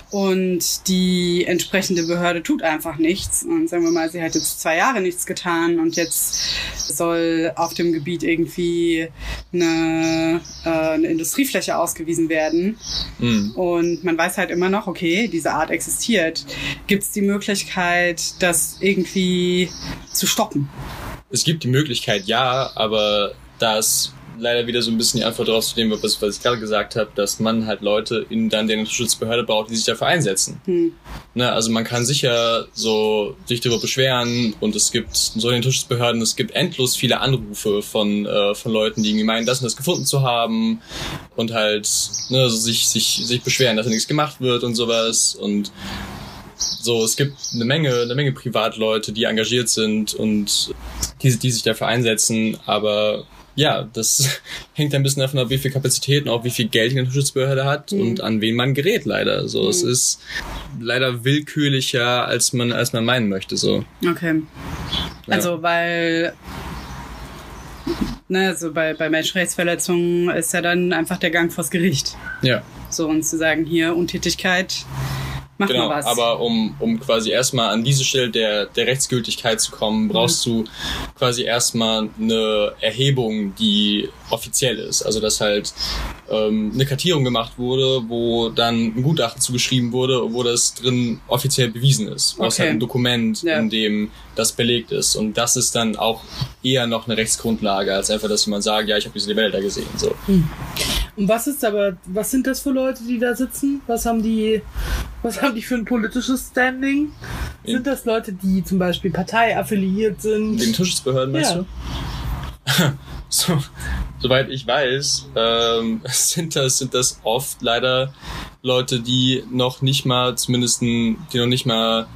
Und die entsprechende Behörde tut einfach nichts. Und sagen wir mal, sie hat jetzt zwei Jahre nichts getan und jetzt soll auf dem Gebiet irgendwie eine, äh, eine Industriefläche ausgewiesen werden. Mhm. Und man weiß halt immer noch, okay, diese Art existiert. Gibt es die Möglichkeit, das irgendwie zu stoppen? Es gibt die Möglichkeit, ja, aber das leider wieder so ein bisschen die Antwort darauf zu nehmen, was, was ich gerade gesagt habe, dass man halt Leute in dann der Naturschutzbehörde braucht, die sich dafür einsetzen. Hm. Ne, also man kann sicher so sich darüber beschweren und es gibt so in den Naturschutzbehörden, es gibt endlos viele Anrufe von, äh, von Leuten, die irgendwie meinen, das und das gefunden zu haben und halt ne, also sich, sich, sich beschweren, dass da nichts gemacht wird und sowas und so, es gibt eine Menge, eine Menge Privatleute, die engagiert sind und die, die sich dafür einsetzen, aber ja, das hängt ein bisschen davon ab, wie viel Kapazitäten, auch wie viel Geld die Naturschutzbehörde hat mhm. und an wen man gerät leider. So, mhm. es ist leider willkürlicher, als man, als man meinen möchte, so. Okay. Ja. Also, weil, ne, also bei, bei Menschenrechtsverletzungen ist ja dann einfach der Gang vors Gericht. Ja. So, und zu sagen, hier Untätigkeit, Mach genau, mal was. aber um, um quasi erstmal an diese Stelle der, der Rechtsgültigkeit zu kommen, brauchst Mhm. du quasi erstmal eine Erhebung, die offiziell ist. Also dass halt ähm, eine Kartierung gemacht wurde, wo dann ein Gutachten zugeschrieben wurde, wo das drin offiziell bewiesen ist. Du brauchst Okay. halt ein Dokument, Ja. in dem das belegt ist. Und das ist dann auch eher noch eine Rechtsgrundlage, als einfach, dass jemand sagt, ja, ich habe diese Libelle da gesehen. So. Und was ist aber, was sind das für Leute, die da sitzen? Was haben die, was haben die für ein politisches Standing? Sind das Leute, die zum Beispiel parteiaffiliiert sind? Den Tierschutzbehörden, meinst Ja. du? so, soweit ich weiß, ähm, sind das, sind das oft leider Leute, die noch nicht mal, zumindest, die noch nicht mal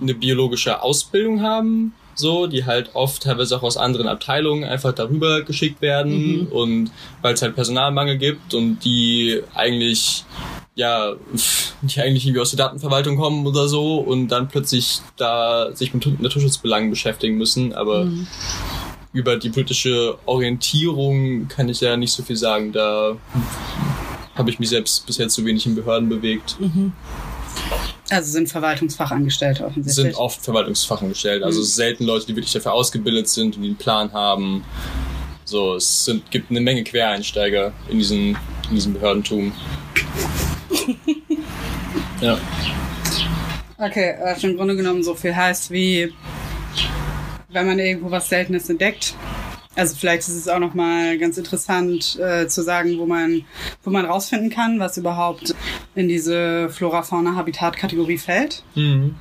eine biologische Ausbildung haben, so, die halt oft teilweise auch aus anderen Abteilungen einfach darüber geschickt werden Mhm. und weil es halt Personalmangel gibt und die eigentlich ja, die eigentlich irgendwie aus der Datenverwaltung kommen oder so und dann plötzlich da sich mit Naturschutzbelangen beschäftigen müssen, aber Mhm. über die politische Orientierung kann ich ja nicht so viel sagen. Da habe ich mich selbst bisher zu wenig in Behörden bewegt. Mhm. Also sind Verwaltungsfachangestellte offensichtlich. Sind oft Verwaltungsfachangestellt, also Mhm. selten Leute, die wirklich dafür ausgebildet sind und die einen Plan haben. So, es sind, gibt eine Menge Quereinsteiger in diesen, in diesem Behördentum. ja. Okay, was im Grunde genommen so viel heißt wie, wenn man irgendwo was Seltenes entdeckt. Also vielleicht ist es auch nochmal ganz interessant äh, zu sagen, wo man, wo man rausfinden kann, was überhaupt in diese Flora-Fauna-Habitat-Kategorie fällt. Mhm.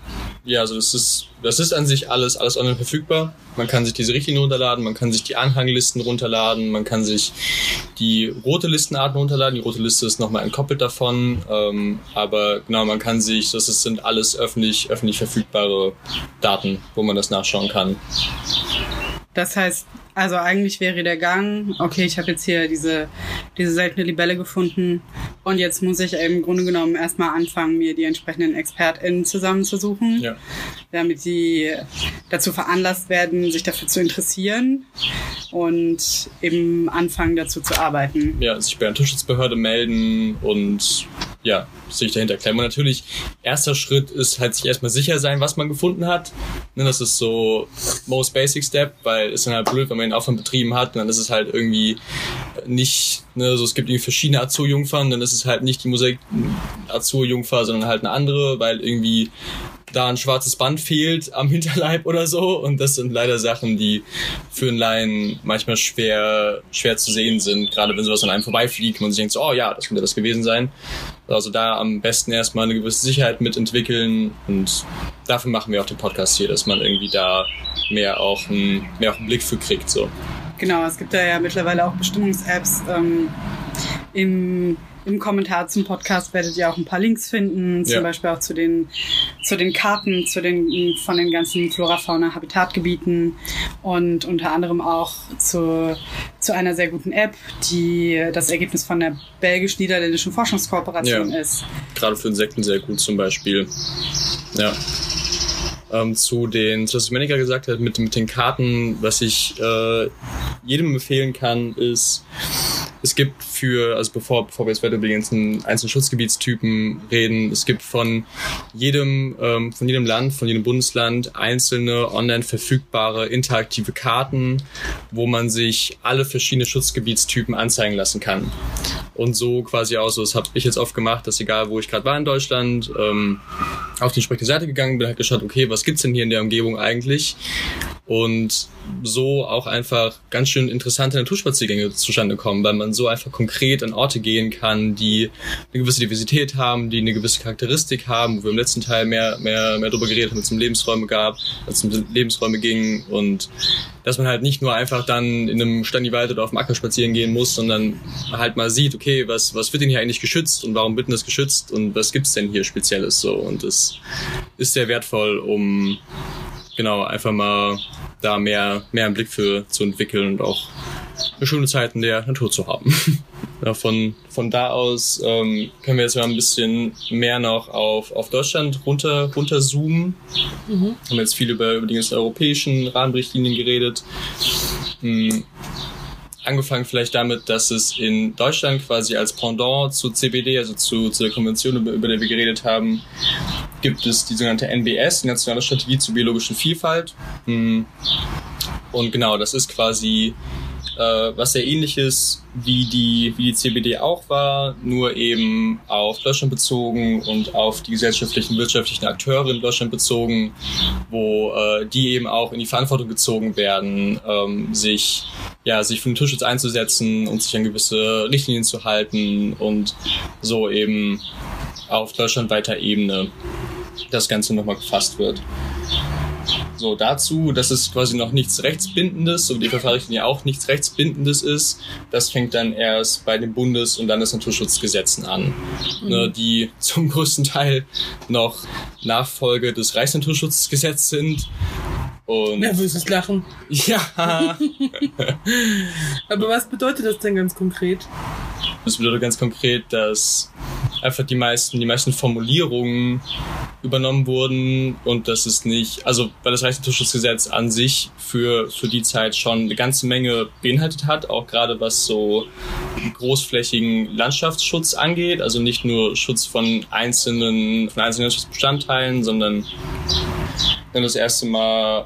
Ja, also das ist, das ist an sich alles, alles online verfügbar. Man kann sich diese Richtlinien runterladen, man kann sich die Anhanglisten runterladen, man kann sich die rote Listenarten runterladen. Die rote Liste ist nochmal entkoppelt davon. Ähm, aber genau, man kann sich, das sind alles öffentlich, öffentlich verfügbare Daten, wo man das nachschauen kann. Das heißt, also eigentlich wäre der Gang, okay, ich habe jetzt hier diese, diese seltene Libelle gefunden und jetzt muss ich im Grunde genommen erstmal anfangen, mir die entsprechenden ExpertInnen zusammenzusuchen, Ja. damit sie dazu veranlasst werden, sich dafür zu interessieren und eben anfangen dazu zu arbeiten. ja, sich bei der Naturschutzbehörde melden und ja, sich dahinter klemmen. Und natürlich, erster Schritt ist halt sich erstmal sicher sein, was man gefunden hat. Ne, das ist so most basic step, weil es dann halt blöd, wenn man den Aufwand betrieben hat, dann ist es halt irgendwie nicht, ne, so es gibt irgendwie verschiedene Azurjungfern, dann ist es halt nicht die Mosaik Azurjungfer, sondern halt eine andere, weil irgendwie da ein schwarzes Band fehlt am Hinterleib oder so. Und das sind leider Sachen, die für einen Laien manchmal schwer, schwer zu sehen sind. Gerade wenn sowas an einem vorbeifliegt und man sich denkt so, oh ja, das könnte das gewesen sein. Also da am besten erstmal eine gewisse Sicherheit mitentwickeln. Und dafür machen wir auch den Podcast hier, dass man irgendwie da mehr auch einen, mehr auch einen Blick für kriegt, so. Genau, es gibt da ja mittlerweile auch Bestimmungs-Apps. Ähm, im, Im Kommentar zum Podcast werdet ihr auch ein paar Links finden, zum Ja. Beispiel auch zu den, zu den Karten, zu den, von den ganzen Flora-Fauna-Habitatgebieten und unter anderem auch zu, zu einer sehr guten App, die das Ergebnis von der belgisch-niederländischen Forschungskooperation Ja. ist. gerade für Insekten sehr gut zum Beispiel. Ja. Ähm, zu den, zu was Domenica gesagt hat, mit, mit den Karten, was ich äh, jedem empfehlen kann, ist, es gibt für, also bevor, bevor wir jetzt weiter über die ganzen einzelnen Schutzgebietstypen reden, es gibt von jedem, ähm, von jedem Land, von jedem Bundesland einzelne online verfügbare interaktive Karten, wo man sich alle verschiedene Schutzgebietstypen anzeigen lassen kann. Und so quasi auch so, das habe ich jetzt oft gemacht, dass egal wo ich gerade war in Deutschland, ähm, auf die entsprechende Seite gegangen bin, halt geschaut, okay, was gibt's denn hier in der Umgebung eigentlich? Und so auch einfach ganz schön interessante Naturspaziergänge zustande kommen, weil man so einfach konkret an Orte gehen kann, die eine gewisse Diversität haben, die eine gewisse Charakteristik haben, wo wir im letzten Teil mehr, mehr, mehr drüber geredet haben, als es um Lebensräume gab, als es um Lebensräume ging. Und dass man halt nicht nur einfach dann in einem Staniwald oder auf dem Acker spazieren gehen muss, sondern halt mal sieht, okay, was, was wird denn hier eigentlich geschützt und warum wird denn das geschützt und was gibt's denn hier Spezielles so? Und das ist sehr wertvoll, um genau einfach mal da mehr, mehr einen Blick für zu entwickeln und auch eine schöne Zeit in der Natur zu haben. ja, von, von da aus ähm, können wir jetzt mal ein bisschen mehr noch auf, auf Deutschland runter, runter zoomen. Mhm. Haben jetzt viel über, über die ganzen europäischen Rahmenrichtlinien geredet. Hm. Angefangen vielleicht damit, dass es in Deutschland quasi als Pendant zu CBD, also zu, zu der Konvention, über, über die wir geredet haben, gibt es die sogenannte NBS, die Nationale Strategie zur biologischen Vielfalt. Hm. Und genau, das ist quasi äh, was sehr ähnliches wie die, wie die CBD auch war, nur eben auf Deutschland bezogen und auf die gesellschaftlichen, wirtschaftlichen Akteure in Deutschland bezogen, wo äh, die eben auch in die Verantwortung gezogen werden, ähm, sich, ja, sich für den Tierschutz einzusetzen und sich an gewisse Richtlinien zu halten und so eben auf deutschlandweiter Ebene das Ganze nochmal gefasst wird. So, dazu, dass es quasi noch nichts Rechtsbindendes und die Verfahrenslinie auch nichts Rechtsbindendes ist, das fängt dann erst bei den Bundes- und Landesnaturschutzgesetzen an, mhm. ne, die zum größten Teil noch Nachfolge des Reichsnaturschutzgesetzes sind. Und Nervöses Lachen. Ja. Aber was bedeutet das denn ganz konkret? Das bedeutet ganz konkret, dass einfach die meisten, die meisten Formulierungen übernommen wurden und das ist nicht, also weil das Reichsnaturschutzgesetz an sich für, für die Zeit schon eine ganze Menge beinhaltet hat, auch gerade was so großflächigen Landschaftsschutz angeht, also nicht nur Schutz von einzelnen, von einzelnen Landschaftsbestandteilen, sondern das erste Mal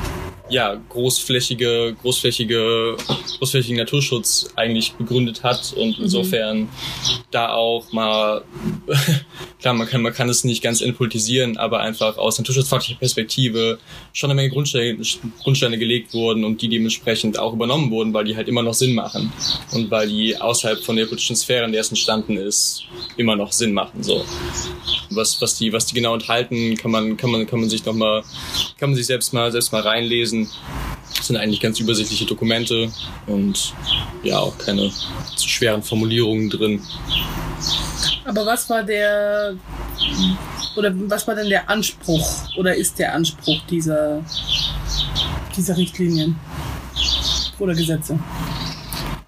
ja, großflächige, großflächige, großflächigen Naturschutz eigentlich begründet hat und mhm. insofern da auch mal, klar, man kann, man kann es nicht ganz entpolitisieren, aber einfach aus naturschutzfachlicher Perspektive schon eine Menge Grundsteine, Grundsteine gelegt wurden und die dementsprechend auch übernommen wurden, weil die halt immer noch Sinn machen und weil die außerhalb von der politischen Sphäre, in der es entstanden ist, immer noch Sinn machen, so. Was, was die, was die genau enthalten, kann man, kann man, kann man sich noch mal, kann man sich selbst mal, selbst mal reinlesen das sind eigentlich ganz übersichtliche Dokumente und ja, auch keine zu schweren Formulierungen drin. Aber was war der oder was war denn der Anspruch oder ist der Anspruch dieser, dieser Richtlinien oder Gesetze?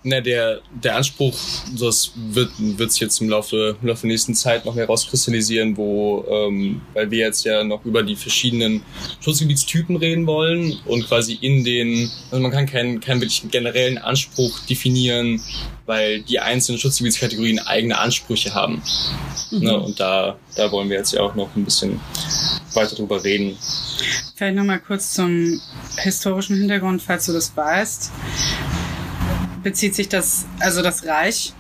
Na, der, der Anspruch, das wird, wird sich jetzt im Laufe, im Laufe der nächsten Zeit noch mehr rauskristallisieren, wo, ähm, weil wir jetzt ja noch über die verschiedenen Schutzgebietstypen reden wollen und quasi in den, also man kann keinen, keinen wirklich generellen Anspruch definieren, weil die einzelnen Schutzgebietskategorien eigene Ansprüche haben. Mhm. Ne, und da, da wollen wir jetzt ja auch noch ein bisschen weiter drüber reden. Vielleicht nochmal kurz zum historischen Hintergrund, falls du das weißt bezieht sich das, also das Reich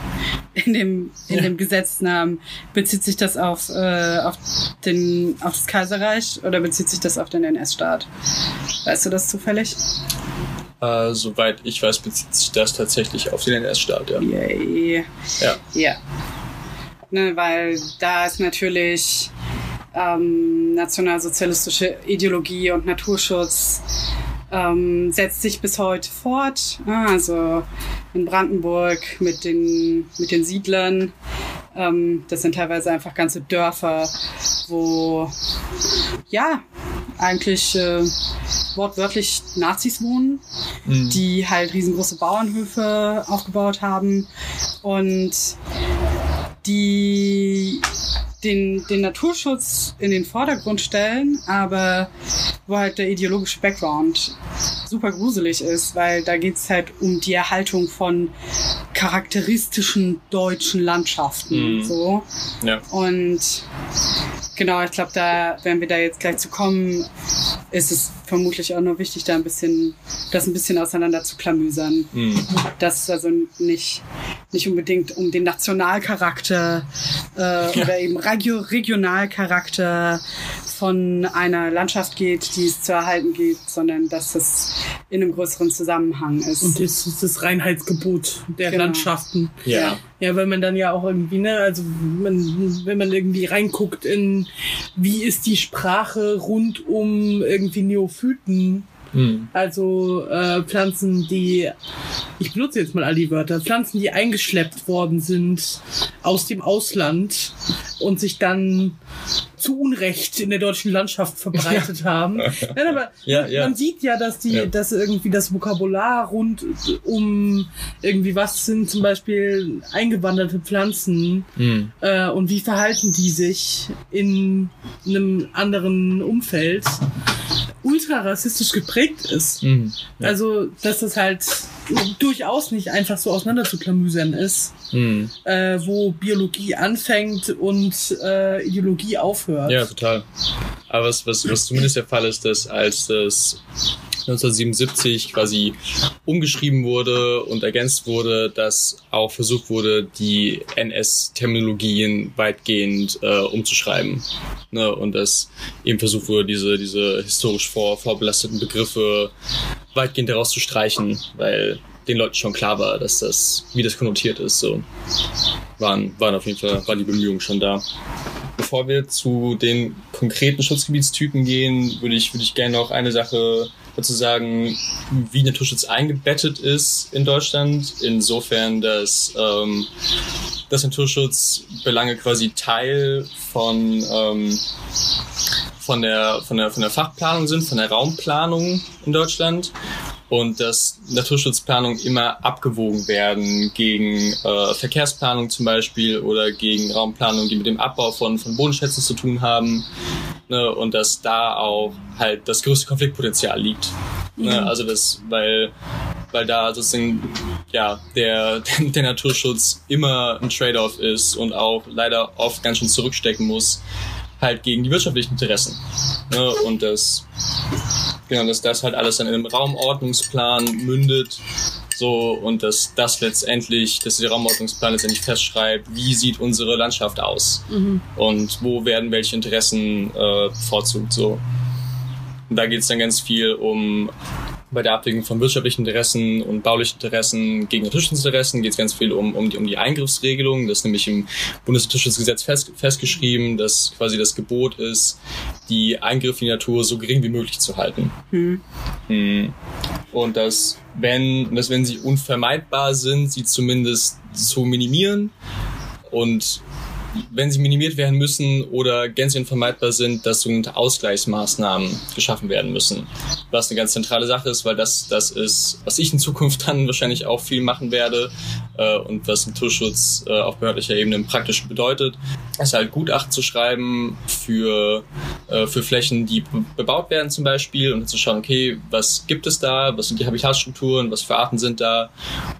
in dem, in ja. dem Gesetznamen, bezieht sich das auf, äh, auf, den, auf das Kaiserreich oder bezieht sich das auf den NS-Staat? Weißt du das zufällig? Äh, soweit ich weiß, bezieht sich das tatsächlich auf den NS-Staat, ja. Yay. Ja. Ja. Ne, weil da ist natürlich ähm, nationalsozialistische Ideologie und Naturschutz ähm, setzt sich bis heute fort. Also in Brandenburg mit den, mit den Siedlern. Ähm, das sind teilweise einfach ganze Dörfer, wo ja eigentlich äh, wortwörtlich Nazis wohnen, mhm. die halt riesengroße Bauernhöfe aufgebaut haben und die den, den Naturschutz in den Vordergrund stellen, aber wo halt der ideologische Background super gruselig ist, weil da geht's halt um die Erhaltung von charakteristischen deutschen Landschaften. Mhm. So. Ja. Und genau, ich glaube, da, wenn wir da jetzt gleich zu kommen, ist es vermutlich auch nur wichtig, da ein bisschen, das ein bisschen auseinander zu klamüsern. Mhm. Dass also nicht, nicht unbedingt um den Nationalcharakter äh, ja. oder eben Regio Regionalcharakter von einer Landschaft geht, die es zu erhalten geht, sondern dass es in einem größeren Zusammenhang ist. Und das ist das Reinheitsgebot der genau. Landschaften. Ja. Ja, weil man dann ja auch irgendwie, ne, also man, wenn man irgendwie reinguckt in, wie ist die Sprache rund um irgendwie Neophyten, hm. Also äh, Pflanzen, die, ich benutze jetzt mal all die Wörter, Pflanzen, die eingeschleppt worden sind aus dem Ausland und sich dann zu Unrecht in der deutschen Landschaft verbreitet ja. haben. Ja, aber ja, ja. man sieht ja, dass die, dass irgendwie das Vokabular rund um irgendwie was sind zum Beispiel eingewanderte Pflanzen mhm. äh, und wie verhalten die sich in einem anderen Umfeld ultra rassistisch geprägt ist. Mhm. Also, dass das halt durchaus nicht einfach so auseinanderzuklamüsern ist, Hm. äh, wo Biologie anfängt und äh, Ideologie aufhört. Ja, total. Aber was, was, was zumindest der Fall ist, dass als das 1977 quasi umgeschrieben wurde und ergänzt wurde, dass auch versucht wurde, die NS-Terminologien weitgehend äh, umzuschreiben. Ne? Und dass eben versucht wurde, diese, diese historisch vor, vorbelasteten Begriffe weitgehend daraus zu streichen, weil den Leuten schon klar war, dass das, wie das konnotiert ist, so waren, waren auf jeden Fall, waren die Bemühungen schon da. Bevor wir zu den konkreten Schutzgebietstypen gehen, würde ich, würde ich gerne noch eine Sache dazu sagen, wie Naturschutz eingebettet ist in Deutschland. Insofern, dass, ähm, dass Naturschutzbelange quasi Teil von, ähm, von der, von der, von der Fachplanung sind, von der Raumplanung in Deutschland und dass Naturschutzplanung immer abgewogen werden gegen äh, Verkehrsplanung zum Beispiel oder gegen Raumplanung, die mit dem Abbau von, von Bodenschätzen zu tun haben. Ne, und dass da auch halt das größte Konfliktpotenzial liegt. Ne, also das, weil, weil da sozusagen ja der, der Naturschutz immer ein Trade-off ist und auch leider oft ganz schön zurückstecken muss, halt gegen die wirtschaftlichen Interessen. Ne, und das genau, dass das halt alles dann in einem Raumordnungsplan mündet. So, und dass das letztendlich, dass der Raumordnungsplan letztendlich festschreibt, wie sieht unsere Landschaft aus und wo werden welche Interessen äh, bevorzugt. So. Und da geht es dann ganz viel um bei der Abwägung von wirtschaftlichen Interessen und baulichen Interessen gegen Naturschutzinteressen geht es ganz viel um, um, die, um die Eingriffsregelung. Das ist nämlich im Bundesnaturschutzgesetz fest, festgeschrieben, dass quasi das Gebot ist, die Eingriffe in die Natur so gering wie möglich zu halten. Hm. Und dass, wenn, dass, wenn sie unvermeidbar sind, sie zumindest zu minimieren und wenn sie minimiert werden müssen oder gänzlich unvermeidbar sind, dass sogenannte Ausgleichsmaßnahmen geschaffen werden müssen. Was eine ganz zentrale Sache ist, weil das, das ist, was ich in Zukunft dann wahrscheinlich auch viel machen werde äh, und was Naturschutz äh, auf behördlicher Ebene im Praktischen bedeutet, ist halt Gutachten zu schreiben für, äh, für Flächen, die be- bebaut werden zum Beispiel und zu schauen, okay, was gibt es da, was sind die Habitatstrukturen, was für Arten sind da,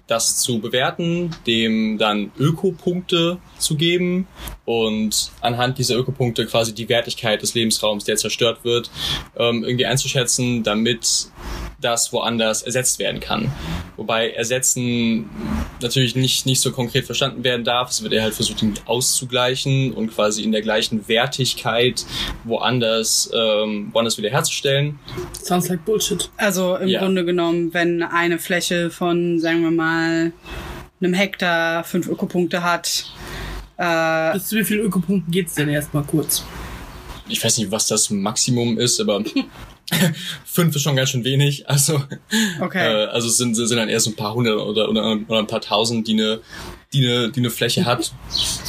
das zu bewerten, dem dann Ökopunkte zu geben und anhand dieser Ökopunkte quasi die Wertigkeit des Lebensraums, der zerstört wird, ähm, irgendwie einzuschätzen, damit das woanders ersetzt werden kann. Wobei ersetzen natürlich nicht, nicht so konkret verstanden werden darf. Es wird eher halt versucht, ihn auszugleichen und quasi in der gleichen Wertigkeit woanders, ähm, woanders wiederherzustellen. Sounds like Bullshit. Also im Ja. Grunde genommen, wenn eine Fläche von, sagen wir mal, einem Hektar fünf Ökopunkte hat, äh, Bis zu wie viel Ökopunkten geht's denn erstmal kurz? Ich weiß nicht, was das Maximum ist, aber fünf ist schon ganz schön wenig. Also, okay. äh, also es sind, sind dann eher so ein paar hundert oder, oder, oder ein paar tausend, die eine, die eine, die eine Fläche hat.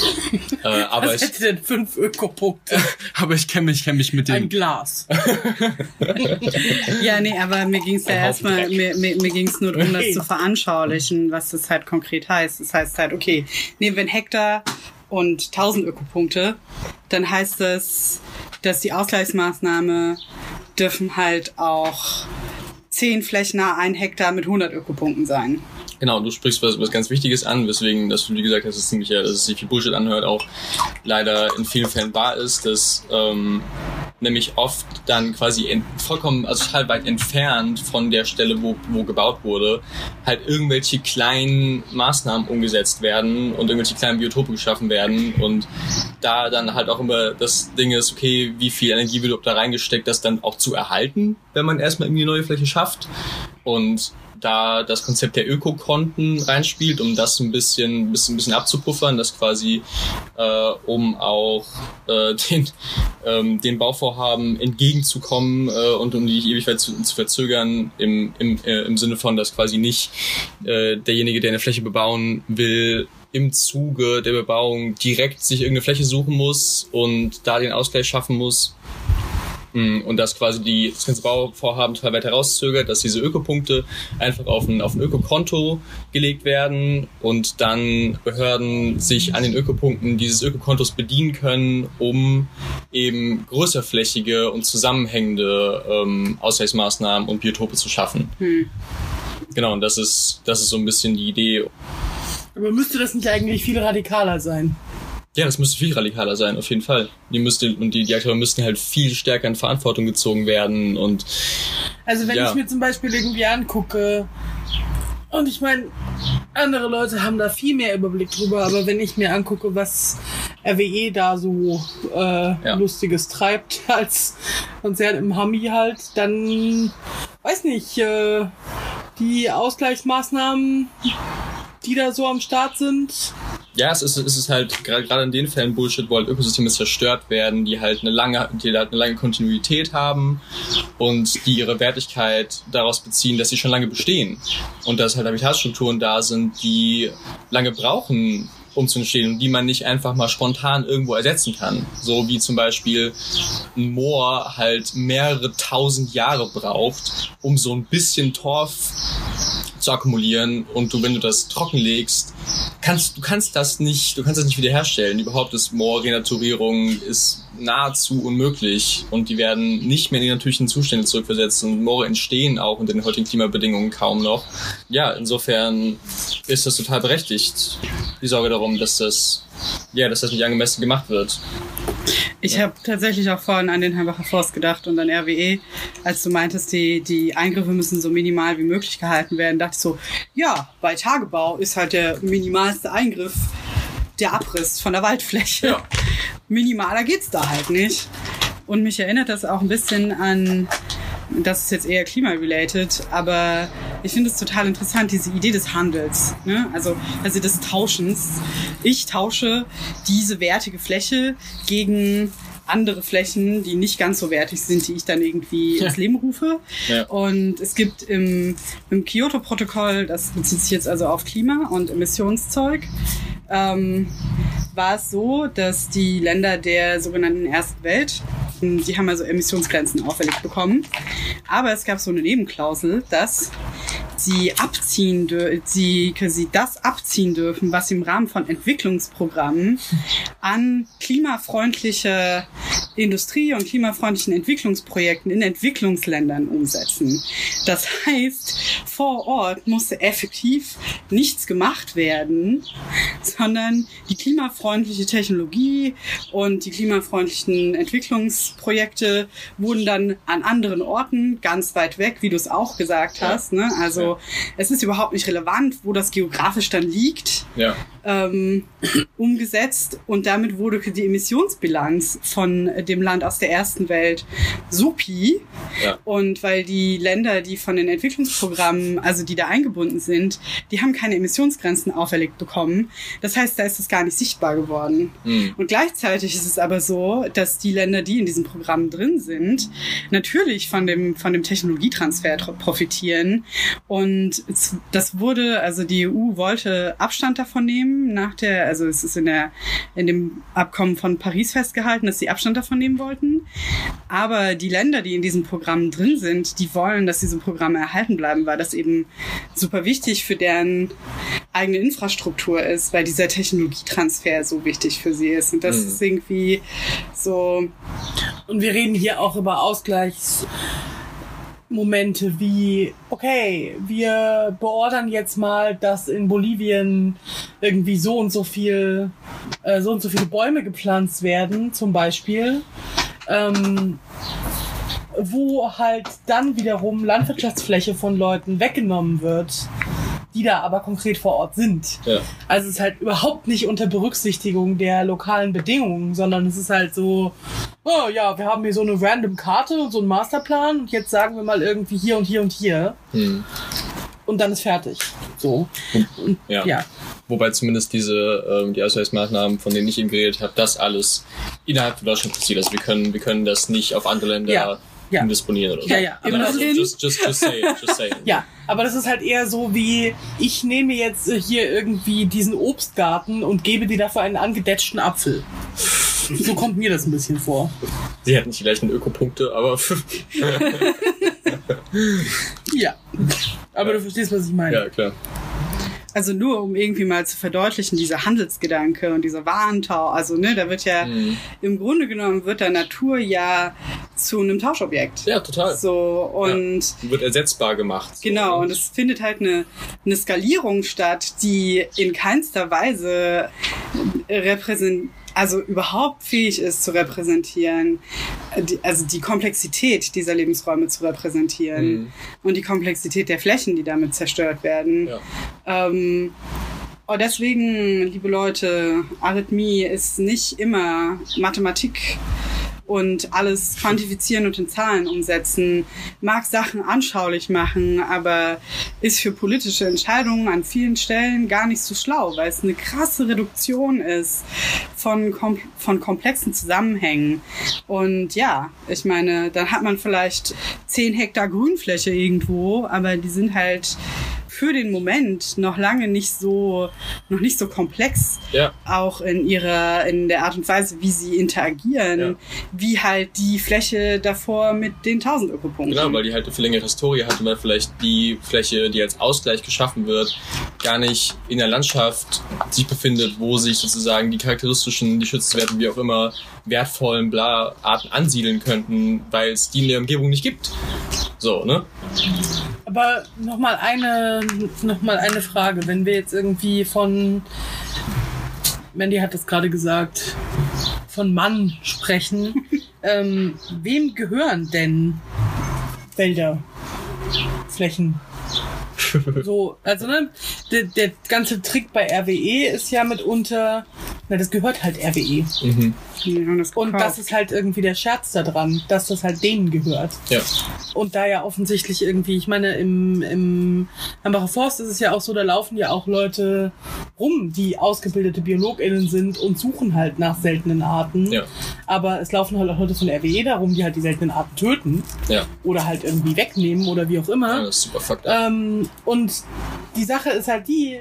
äh, aber Was ich, hätte denn fünf Ökopunkte? aber ich kenne mich, kenn mich mit Ein dem. Glas. Ja, nee, aber mir ging's ja Ein erstmal, mir, mir, mir ging's nur darum, das zu veranschaulichen, was das halt konkret heißt. Das heißt halt, okay, nehmen wir einen Hektar und 1000 Ökopunkte, dann heißt das, dass die Ausgleichsmaßnahme dürfen halt auch 10 Flächen ein Hektar mit 100 Ökopunkten sein. Genau, du sprichst was, was ganz Wichtiges an, weswegen das, wie gesagt hast, es ziemlich, ja, dass es sich wie Bullshit anhört, auch leider in vielen Fällen wahr ist, dass ähm, nämlich oft dann quasi ent, vollkommen, also total weit entfernt von der Stelle, wo, wo gebaut wurde, halt irgendwelche kleinen Maßnahmen umgesetzt werden und irgendwelche kleinen Biotope geschaffen werden und da dann halt auch immer das Ding ist, okay, wie viel Energie wird da reingesteckt, das dann auch zu erhalten, wenn man erstmal irgendwie eine neue Fläche schafft. Und da das Konzept der Ökokonten reinspielt, um das ein bisschen, bisschen, bisschen abzupuffern, das quasi äh, um auch äh, den, ähm, den Bauvorhaben entgegenzukommen äh, und um die Ewigkeit zu, zu verzögern, im, im, äh, im Sinne von, dass quasi nicht äh, derjenige, der eine Fläche bebauen will, im Zuge der Bebauung direkt sich irgendeine Fläche suchen muss und da den Ausgleich schaffen muss, und dass quasi die, das ganze Bauvorhaben total weiter rauszögert, dass diese Ökopunkte einfach auf ein, auf ein Ökokonto gelegt werden und dann Behörden sich an den Ökopunkten dieses Ökokontos bedienen können, um eben größerflächige und zusammenhängende ähm, Ausgleichsmaßnahmen und Biotope zu schaffen. Hm. Genau, und das ist, das ist so ein bisschen die Idee. Aber müsste das nicht eigentlich viel radikaler sein? Ja, das müsste viel radikaler sein, auf jeden Fall. Die müsste, und die, die Akteure müssten halt viel stärker in Verantwortung gezogen werden und. Also wenn Ja. ich mir zum Beispiel irgendwie angucke, und ich meine, andere Leute haben da viel mehr Überblick drüber, aber wenn ich mir angucke, was RWE da so äh, Ja. Lustiges treibt als Konzert im Hami halt, dann weiß nicht, äh, die Ausgleichsmaßnahmen, die da so am Start sind, Ja, es ist, es ist halt gerade in den Fällen Bullshit, wo halt Ökosysteme zerstört werden, die halt eine lange, die halt eine lange Kontinuität haben und die ihre Wertigkeit daraus beziehen, dass sie schon lange bestehen. Und dass halt Habitatstrukturen da sind, die lange brauchen, um zu entstehen und die man nicht einfach mal spontan irgendwo ersetzen kann. So wie zum Beispiel ein Moor halt mehrere tausend Jahre braucht, um so ein bisschen Torf zu akkumulieren und du, wenn du das trockenlegst, kannst du kannst das nicht, du kannst das nicht wiederherstellen. Überhaupt ist Moorrenaturierung ist nahezu unmöglich und die werden nicht mehr in die natürlichen Zustände zurückversetzt und Moore entstehen auch unter den heutigen Klimabedingungen kaum noch. Ja, insofern ist das total berechtigt, die Sorge darum, dass das ja, dass das nicht angemessen gemacht wird. Ich habe tatsächlich auch vorhin an den Hambacher Forst gedacht und an RWE, als du meintest, die, die Eingriffe müssen so minimal wie möglich gehalten werden, dachte ich so, ja, bei Tagebau ist halt der minimalste Eingriff der Abriss von der Waldfläche. Ja. Minimaler geht's da halt nicht. Und mich erinnert das auch ein bisschen an, das ist jetzt eher klimarelated, aber ich finde es total interessant, diese Idee des Handels. Ne? Also, also des Tauschens. Ich tausche diese wertige Fläche gegen andere Flächen, die nicht ganz so wertig sind, die ich dann irgendwie ins Leben rufe. Ja. Und es gibt im, im Kyoto-Protokoll, das bezieht sich jetzt also auf Klima und Emissionszeug, ähm, war es so, dass die Länder der sogenannten Ersten Welt, die haben also Emissionsgrenzen auferlegt bekommen. Aber es gab so eine Nebenklausel, dass sie abziehen, sie quasi das abziehen dürfen, was sie im Rahmen von Entwicklungsprogrammen an klimafreundliche Industrie und klimafreundlichen Entwicklungsprojekten in Entwicklungsländern umsetzen. Das heißt, vor Ort musste effektiv nichts gemacht werden, sondern die klimafreundliche Technologie und die klimafreundlichen Entwicklungsprojekte wurden dann an anderen Orten ganz weit weg, wie du es auch gesagt hast. Ne? Also es ist überhaupt nicht relevant, wo das geografisch dann liegt Ja. Ähm, umgesetzt und damit wurde die Emissionsbilanz von dem Land aus der ersten Welt supi. Ja. Und weil die Länder, die von den Entwicklungsprogrammen, also die da eingebunden sind, die haben keine Emissionsgrenzen auferlegt bekommen. Das heißt, da ist es gar nicht sichtbar geworden. Mhm. Und gleichzeitig ist es aber so, dass die Länder, die in diesem Programm drin sind, natürlich von dem, von dem Technologietransfer profitieren. Und das wurde, also die EU wollte Abstand davon nehmen nach der, also es ist in der, in dem Abkommen von Paris festgehalten, dass sie Abstand davon nehmen wollten. Aber die Länder, die in diesem Programm drin sind, die wollen, dass diese Programme erhalten bleiben, weil das eben super wichtig für deren eigene Infrastruktur ist, weil dieser Technologietransfer so wichtig für sie ist. Und das Mhm. ist irgendwie so, Und wir reden hier auch über Ausgleichsmomente wie, okay, wir beordern jetzt mal, dass in Bolivien irgendwie so und so viel, äh, so und so viele Bäume gepflanzt werden, zum Beispiel. Ähm, wo halt dann wiederum Landwirtschaftsfläche von Leuten weggenommen wird, die da aber konkret vor Ort sind. Ja. Also es ist halt überhaupt nicht unter Berücksichtigung der lokalen Bedingungen, sondern es ist halt so, oh ja, wir haben hier so eine random Karte und so einen Masterplan und jetzt sagen wir mal irgendwie hier und hier und hier Mhm. und dann ist fertig. So. Und, Ja. ja. Wobei zumindest diese ähm, die Ausgleichsmaßnahmen, von denen ich eben geredet habe, das alles innerhalb von Deutschland passiert. Also wir können wir können das nicht auf andere Länder Ja. Ja. disponieren oder so. Ja, ja. Aber also just, just, just say, just say. Ja, aber das ist halt eher so wie, ich nehme jetzt hier irgendwie diesen Obstgarten und gebe dir dafür einen angedetschten Apfel. So kommt mir das ein bisschen vor. Sie hatten nicht die gleichen Ökopunkte, aber Ja. Aber du verstehst, was ich meine. ja klar. Also nur um irgendwie mal zu verdeutlichen, dieser Handelsgedanke und dieser Warentau, also ne, da wird ja Mhm. im Grunde genommen wird da Natur ja zu einem Tauschobjekt. Ja, total. So, und. Ja, wird ersetzbar gemacht. So. Genau, und es findet halt eine, eine Skalierung statt, die in keinster Weise repräsentiert also überhaupt fähig ist zu repräsentieren, die, also die Komplexität dieser Lebensräume zu repräsentieren mhm. und die Komplexität der Flächen, die damit zerstört werden. Ja. Ähm, und deswegen, liebe Leute, Arrhythmie ist nicht immer Mathematik und alles quantifizieren und in Zahlen umsetzen, mag Sachen anschaulich machen, aber ist für politische Entscheidungen an vielen Stellen gar nicht so schlau, weil es eine krasse Reduktion ist von, kom von komplexen Zusammenhängen. Und ja, ich meine, dann hat man vielleicht zehn Hektar Grünfläche irgendwo, aber die sind halt für den Moment noch lange nicht so, noch nicht so komplex. Ja. Auch in ihrer, in der Art und Weise, wie sie interagieren, ja. wie halt die Fläche davor mit den 1000 Ökopunkten. Genau, weil die halt eine längere Historie hat und weil vielleicht die Fläche, die als Ausgleich geschaffen wird, gar nicht in der Landschaft sich befindet, wo sich sozusagen die charakteristischen, die schützenswerten, wie auch immer, wertvollen Bla Arten ansiedeln könnten, weil es die in der Umgebung nicht gibt. So, ne? Aber nochmal eine, noch mal eine Frage. Wenn wir jetzt irgendwie von, Mandy hat das gerade gesagt, von Mann sprechen, ähm, wem gehören denn Wälder, Flächen? so, also ne, der, der ganze Trick bei RWE ist ja mitunter, na, das gehört halt RWE. Mhm. Das und das ist halt irgendwie der Scherz daran, dass das halt denen gehört. Ja. Und da ja offensichtlich irgendwie, ich meine, im, im Hambacher Forst ist es ja auch so, da laufen ja auch Leute rum, die ausgebildete BiologInnen sind und suchen halt nach seltenen Arten. Ja. Aber es laufen halt auch Leute von RWE darum, die halt die seltenen Arten töten. Ja. Oder halt irgendwie wegnehmen oder wie auch immer. Ja, das ist super fucked up. Ähm, und die Sache ist halt die,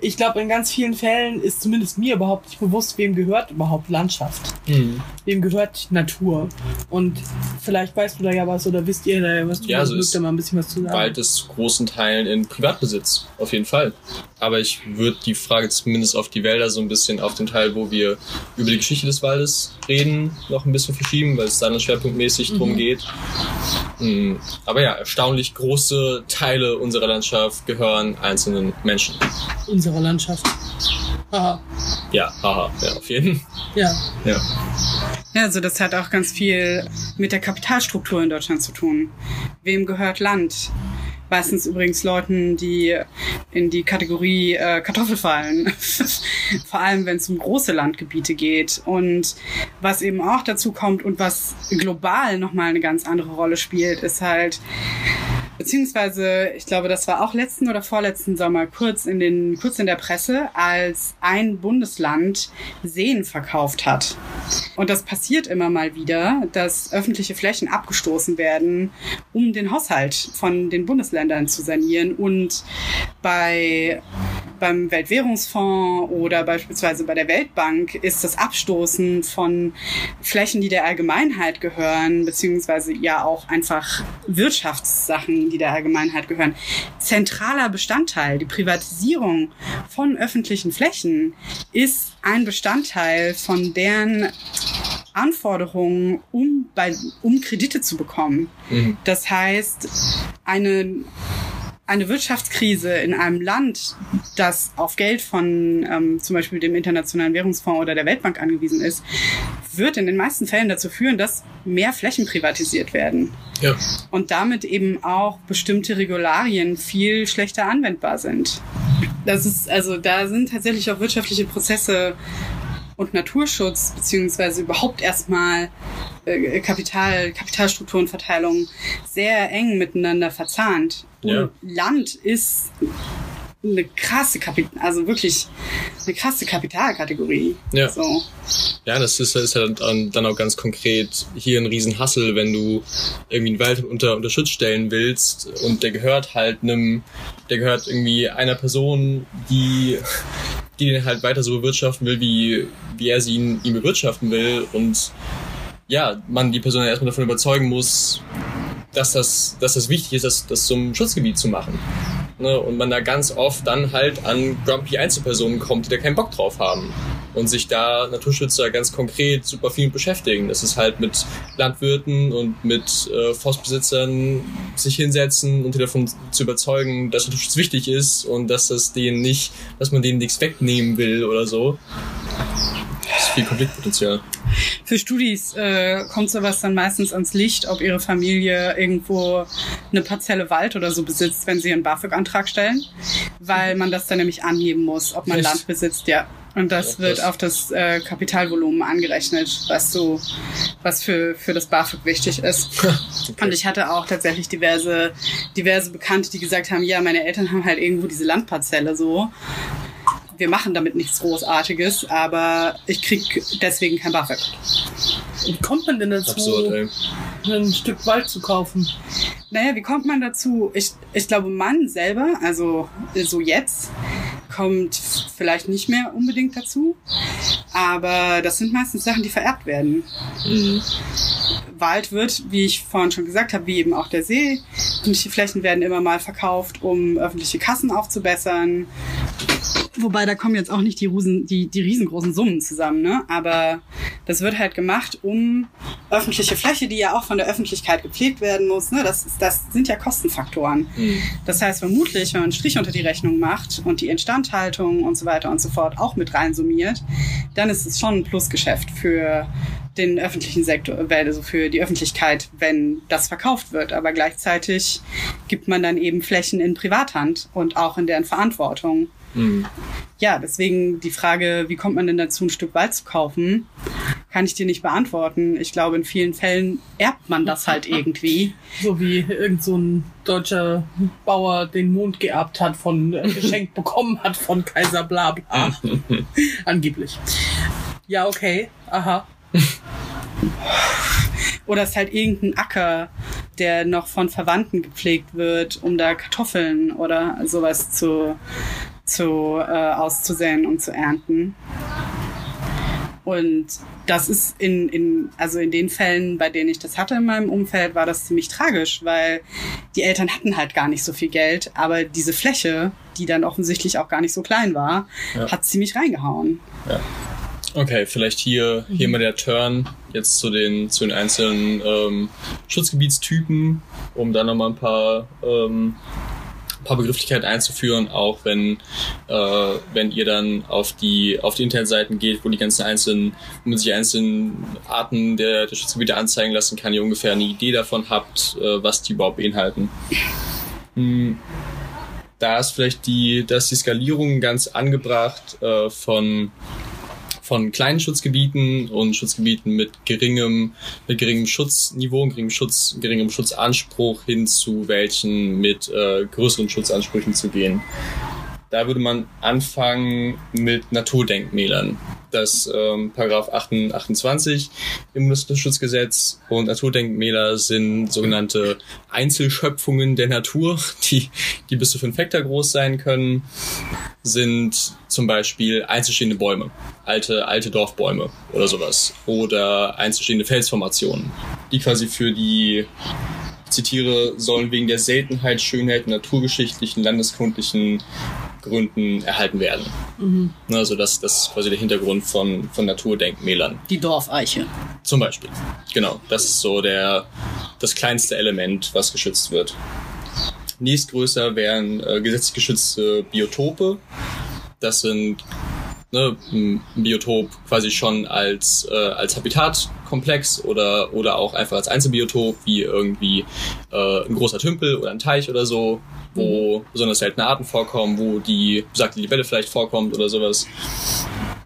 ich glaube, in ganz vielen Fällen ist zumindest mir überhaupt nicht bewusst, wem gehört überhaupt Landschaft. Mhm. Wem gehört Natur. Und vielleicht weißt du da ja was oder wisst ihr da ja was. Ja, also ist da mal ein bisschen was zu sagen. Wald ist großen Teilen in Privatbesitz. Auf jeden Fall. Aber ich würde die Frage zumindest auf die Wälder so ein bisschen auf den Teil, wo wir über die Geschichte des Waldes reden, noch ein bisschen verschieben, weil es dann schwerpunktmäßig mhm. drum geht. Mhm. Aber ja, erstaunlich große Teile unserer Landschaft gehören einzelnen Menschen. Unserer Landschaft. Haha. Ja, haha, ja, auf jeden Fall. Ja. Ja. Ja, also das hat auch ganz viel mit der Kapitalstruktur in Deutschland zu tun. Wem gehört Land? Meistens übrigens Leuten, die in die Kategorie äh, Kartoffel fallen. Vor allem, wenn es um große Landgebiete geht. Und was eben auch dazu kommt und was global nochmal eine ganz andere Rolle spielt, ist halt beziehungsweise ich glaube, das war auch letzten oder vorletzten Sommer kurz in den kurz in der Presse, als ein Bundesland Seen verkauft hat. Und das passiert immer mal wieder, dass öffentliche Flächen abgestoßen werden, um den Haushalt von den Bundesländern zu sanieren und bei beim Weltwährungsfonds oder beispielsweise bei der Weltbank ist das Abstoßen von Flächen, die der Allgemeinheit gehören, beziehungsweise ja auch einfach Wirtschaftssachen, die der Allgemeinheit gehören, zentraler Bestandteil. Die Privatisierung von öffentlichen Flächen ist ein Bestandteil von deren Anforderungen, um, bei, um Kredite zu bekommen. Mhm. Das heißt, eine eine Wirtschaftskrise in einem Land, das auf Geld von ähm, zum Beispiel dem Internationalen Währungsfonds oder der Weltbank angewiesen ist, wird in den meisten Fällen dazu führen, dass mehr Flächen privatisiert werden. Ja. Und damit eben auch bestimmte Regularien viel schlechter anwendbar sind. Das ist, also da sind tatsächlich auch wirtschaftliche Prozesse und Naturschutz, beziehungsweise überhaupt erstmal äh, Kapital, Kapitalstrukturenverteilung sehr eng miteinander verzahnt. Und ja. Land ist eine krasse Kapital, also wirklich eine krasse Kapitalkategorie. Ja. So. Ja, das ist, ist ja dann, dann auch ganz konkret hier ein Riesenhassel, wenn du irgendwie einen Wald unter, unter Schutz stellen willst und der gehört halt einem, der gehört irgendwie einer Person, die die den halt weiter so bewirtschaften will, wie, wie er sie ihn, ihn bewirtschaften will und ja, man die Person erstmal davon überzeugen muss, dass das, dass das wichtig ist, das, das zum Schutzgebiet zu machen. Ne? Und man da ganz oft dann halt an grumpy Einzelpersonen kommt, die da keinen Bock drauf haben. und sich da Naturschützer ganz konkret super viel beschäftigen. Das ist halt mit Landwirten und mit äh, Forstbesitzern sich hinsetzen und die davon zu überzeugen, dass Naturschutz wichtig ist und dass das denen nicht, dass man denen nichts wegnehmen will oder so. Viel Konfliktpotenzial. Für Studis äh, kommt sowas dann meistens ans Licht, ob ihre Familie irgendwo eine Parzelle Wald oder so besitzt, wenn sie einen BAföG-Antrag stellen, weil man das dann nämlich angeben muss, ob man Echt? Land besitzt, ja. Und das Ja, wird auf das äh, Kapitalvolumen angerechnet, was so, was für, für das BAföG wichtig ist. Und ich hatte auch tatsächlich diverse, diverse Bekannte, die gesagt haben, ja, meine Eltern haben halt irgendwo diese Landparzelle so. Wir machen damit nichts Großartiges, aber ich krieg deswegen kein BAföG. Wie kommt man denn dazu, Absurd, ein Stück Wald zu kaufen? Naja, wie kommt man dazu? Ich, ich glaube, man selber, also so jetzt, kommt vielleicht nicht mehr unbedingt dazu. Aber das sind meistens Sachen, die vererbt werden. Mhm. Wald wird, wie ich vorhin schon gesagt habe, wie eben auch der See, öffentliche Flächen werden immer mal verkauft, um öffentliche Kassen aufzubessern. Wobei da kommen jetzt auch nicht die, Rusen, die, die riesengroßen Summen zusammen, ne? Aber das wird halt gemacht, um öffentliche Fläche, die ja auch von der Öffentlichkeit gepflegt werden muss, ne? Das, ist, das sind ja Kostenfaktoren. Mhm. Das heißt, vermutlich, wenn man einen Strich unter die Rechnung macht und die Instandhaltung und so weiter und so fort auch mit reinsummiert, dann ist es schon ein Plusgeschäft für den öffentlichen Sektor, also für die Öffentlichkeit, wenn das verkauft wird. Aber gleichzeitig gibt man dann eben Flächen in Privathand und auch in deren Verantwortung. Mhm. Ja, deswegen die Frage, wie kommt man denn dazu, ein Stück Wald zu kaufen, kann ich dir nicht beantworten. Ich glaube, in vielen Fällen erbt man das halt irgendwie. So wie irgend so ein deutscher Bauer den Mond geerbt hat, von äh, geschenkt bekommen hat von Kaiser bla bla. Angeblich. Ja, okay. Aha. Oder es ist halt irgendein Acker, der noch von Verwandten gepflegt wird, um da Kartoffeln oder sowas zu, zu äh, auszusäen und zu ernten. Und das ist in, in, also in den Fällen, bei denen ich das hatte in meinem Umfeld, war das ziemlich tragisch, weil die Eltern hatten halt gar nicht so viel Geld, aber diese Fläche, die dann offensichtlich auch gar nicht so klein war, Ja. hat ziemlich reingehauen. Okay, vielleicht hier, hier mal der Turn jetzt zu den, zu den einzelnen ähm, Schutzgebietstypen, um da nochmal ein paar, ähm, ein paar Begrifflichkeiten einzuführen, auch wenn, äh, wenn ihr dann auf die, auf die Internetseiten geht, wo die ganzen einzelnen, wo man sich die einzelnen Arten der, der Schutzgebiete anzeigen lassen kann, ihr ungefähr eine Idee davon habt, äh, was die überhaupt beinhalten. Hm, da ist vielleicht die, da ist die Skalierung ganz angebracht äh, von von kleinen Schutzgebieten und Schutzgebieten mit geringem, mit geringem Schutzniveau, und geringem Schutz, geringem Schutzanspruch hin zu welchen mit äh, größeren Schutzansprüchen zu gehen. Da würde man anfangen mit Naturdenkmälern. Das ähm, Paragraph 28 im Bundesnaturschutzgesetz und Naturdenkmäler sind sogenannte Einzelschöpfungen der Natur, die, die bis zu fünf Hektar groß sein können, sind zum Beispiel einzelstehende Bäume, alte, alte Dorfbäume oder sowas. Oder einzelstehende Felsformationen, die quasi für die zitiere, sollen wegen der Seltenheit, Schönheit naturgeschichtlichen, landeskundlichen Gründen erhalten werden. Ne, Also das, das ist quasi der Hintergrund von, von Naturdenkmälern. Die Dorfeiche. Zum Beispiel. Genau, das ist so der, das kleinste Element, was geschützt wird. Nächstgrößer wären äh, gesetzlich geschützte Biotope. Das sind ne, ein Biotop quasi schon als, äh, als Habitatkomplex oder, oder auch einfach als Einzelbiotop, wie irgendwie äh, ein großer Tümpel oder ein Teich oder so, wo besonders seltene Arten vorkommen, wo die besagte Libelle vielleicht vorkommt oder sowas.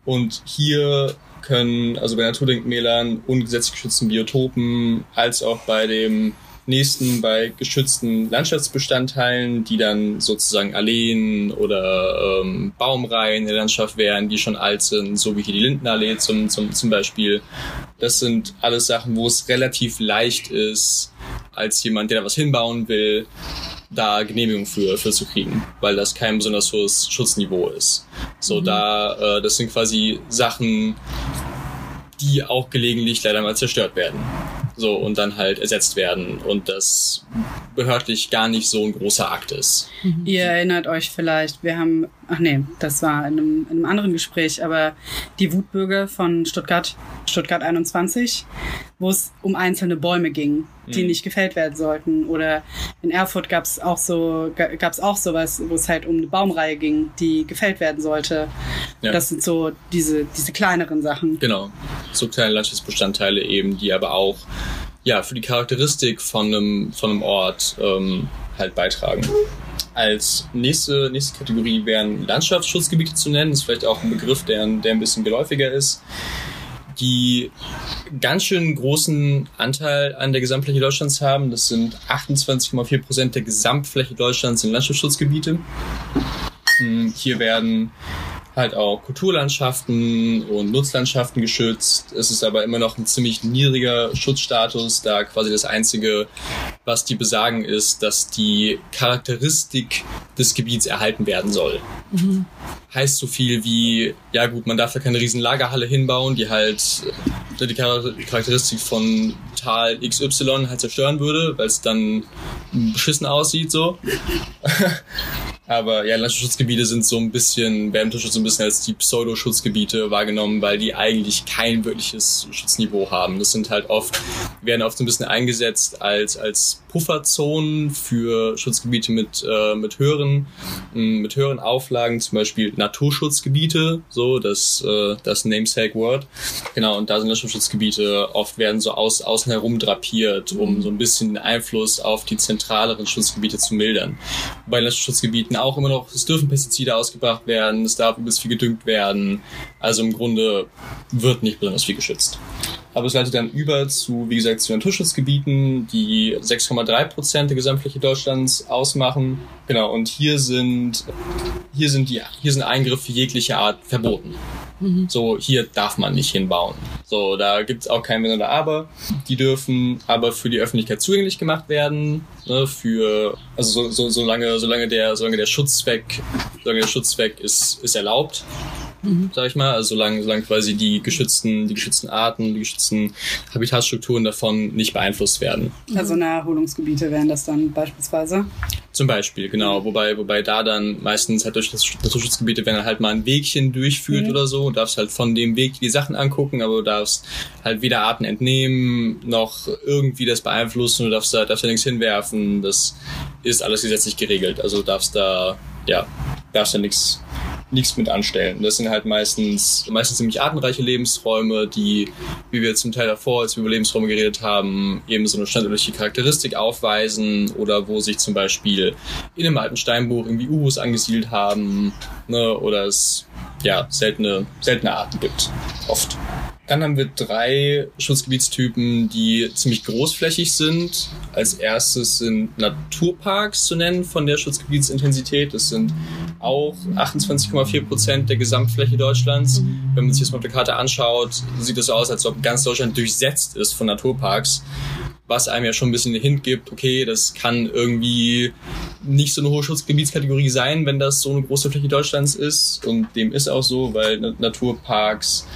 Und hier können, also bei Naturdenkmälern und gesetzlich geschützten Biotopen, als auch bei dem nächsten bei geschützten Landschaftsbestandteilen, die dann sozusagen Alleen oder ähm, Baumreihen in der Landschaft wären, die schon alt sind, so wie hier die Lindenallee zum, zum, zum Beispiel. Das sind alles Sachen, wo es relativ leicht ist, als jemand, der da was hinbauen will, da Genehmigung für, für zu kriegen, weil das kein besonders hohes Schutzniveau ist. So, da, äh, das sind quasi Sachen, die auch gelegentlich leider mal zerstört werden. So, und dann halt ersetzt werden. Und das behördlich gar nicht so ein großer Akt ist. Mhm. Ihr erinnert euch vielleicht, wir haben, ach nee, das war in einem, in einem anderen Gespräch, aber die Wutbürger von Stuttgart, Stuttgart 21, wo es um einzelne Bäume ging, die mhm. nicht gefällt werden sollten. Oder in Erfurt gab es auch so, gab es auch sowas, wo es halt um eine Baumreihe ging, die gefällt werden sollte. Ja. Das sind so diese, diese kleineren Sachen. Genau. So kleine Landschaftsbestandteile eben, die aber auch ja, für die Charakteristik von einem, von einem Ort ähm, halt beitragen. Als nächste, nächste Kategorie wären Landschaftsschutzgebiete zu nennen. Das ist vielleicht auch ein Begriff, der, der ein bisschen geläufiger ist. Die ganz schön großen Anteil an der Gesamtfläche Deutschlands haben. Das sind 28,4 Prozent der Gesamtfläche Deutschlands sind Landschaftsschutzgebiete. Hm, hier werden halt auch Kulturlandschaften und Nutzlandschaften geschützt. Es ist aber immer noch ein ziemlich niedriger Schutzstatus, da quasi das Einzige, was die besagen, ist, dass die Charakteristik des Gebiets erhalten werden soll. Mhm. Heißt so viel wie, ja gut, man darf da keine riesen Lagerhalle hinbauen, die halt äh, die Charakteristik von Tal XY halt zerstören würde, weil es dann beschissen aussieht so. Aber ja, Landschaftsschutzgebiete sind so ein bisschen, werden so ein bisschen als die Pseudo-Schutzgebiete wahrgenommen, weil die eigentlich kein wirkliches Schutzniveau haben. Das sind halt oft, werden oft so ein bisschen eingesetzt als, als Pufferzonen für Schutzgebiete mit, äh, mit höheren, mit höheren Auflagen, zum Beispiel Naturschutzgebiete, so, das, äh, das Namesake Word. Genau, und da sind Landschaftsschutzgebiete oft werden so aus, außen herum drapiert, um so ein bisschen den Einfluss auf die zentraleren Schutzgebiete zu mildern. Bei Landschaftsschutzgebieten auch immer noch, es dürfen Pestizide ausgebracht werden, es darf übelst viel gedüngt werden. Also im Grunde wird nicht besonders viel geschützt. Aber es leitet dann über zu, wie gesagt, zu Naturschutzgebieten, die 6,3 Prozent der Gesamtfläche Deutschlands ausmachen. Genau, und hier sind, hier sind die, hier sind Eingriffe jeglicher Art verboten. Mhm. So, hier darf man nicht hinbauen. So, da gibt's auch kein Wenn oder Aber. Die dürfen aber für die Öffentlichkeit zugänglich gemacht werden. Ne, für, also so, so, solange, solange der, solange der Schutzzweck, solange der Schutzzweck ist, ist erlaubt mhm. sag ich mal, also solange, solange quasi die geschützten, die geschützten Arten, die geschützten Habitatstrukturen davon nicht beeinflusst werden. Also Naherholungsgebiete wären das dann beispielsweise? Zum Beispiel, genau. Wobei, wobei da dann meistens halt durch das Naturschutzgebiete, wenn er halt mal ein Wegchen durchführt mhm. oder so, du darfst halt von dem Weg die Sachen angucken, aber du darfst halt weder Arten entnehmen, noch irgendwie das beeinflussen, du darfst da, darfst da nichts hinwerfen. Das ist alles gesetzlich geregelt. Also du darfst da, ja, darfst da nichts nichts mit anstellen. Das sind halt meistens, meistens ziemlich artenreiche Lebensräume, die, wie wir zum Teil davor, als wir über Lebensräume geredet haben, eben so eine standardliche Charakteristik aufweisen oder wo sich zum Beispiel in einem alten Steinbuch irgendwie Ubus angesiedelt haben, ne, oder es, ja, seltene, seltene Arten gibt. Oft. Dann haben wir drei Schutzgebietstypen, die ziemlich großflächig sind. Als erstes sind Naturparks zu nennen von der Schutzgebietsintensität. Das sind auch 28,4 Prozent der Gesamtfläche Deutschlands. Wenn man sich das mal auf der Karte anschaut, sieht es so aus, als ob ganz Deutschland durchsetzt ist von Naturparks was einem ja schon ein bisschen den Hint gibt, okay, das kann irgendwie nicht so eine hohe Schutzgebietskategorie sein, wenn das so eine große Fläche Deutschlands ist. Und dem ist auch so, weil Naturparks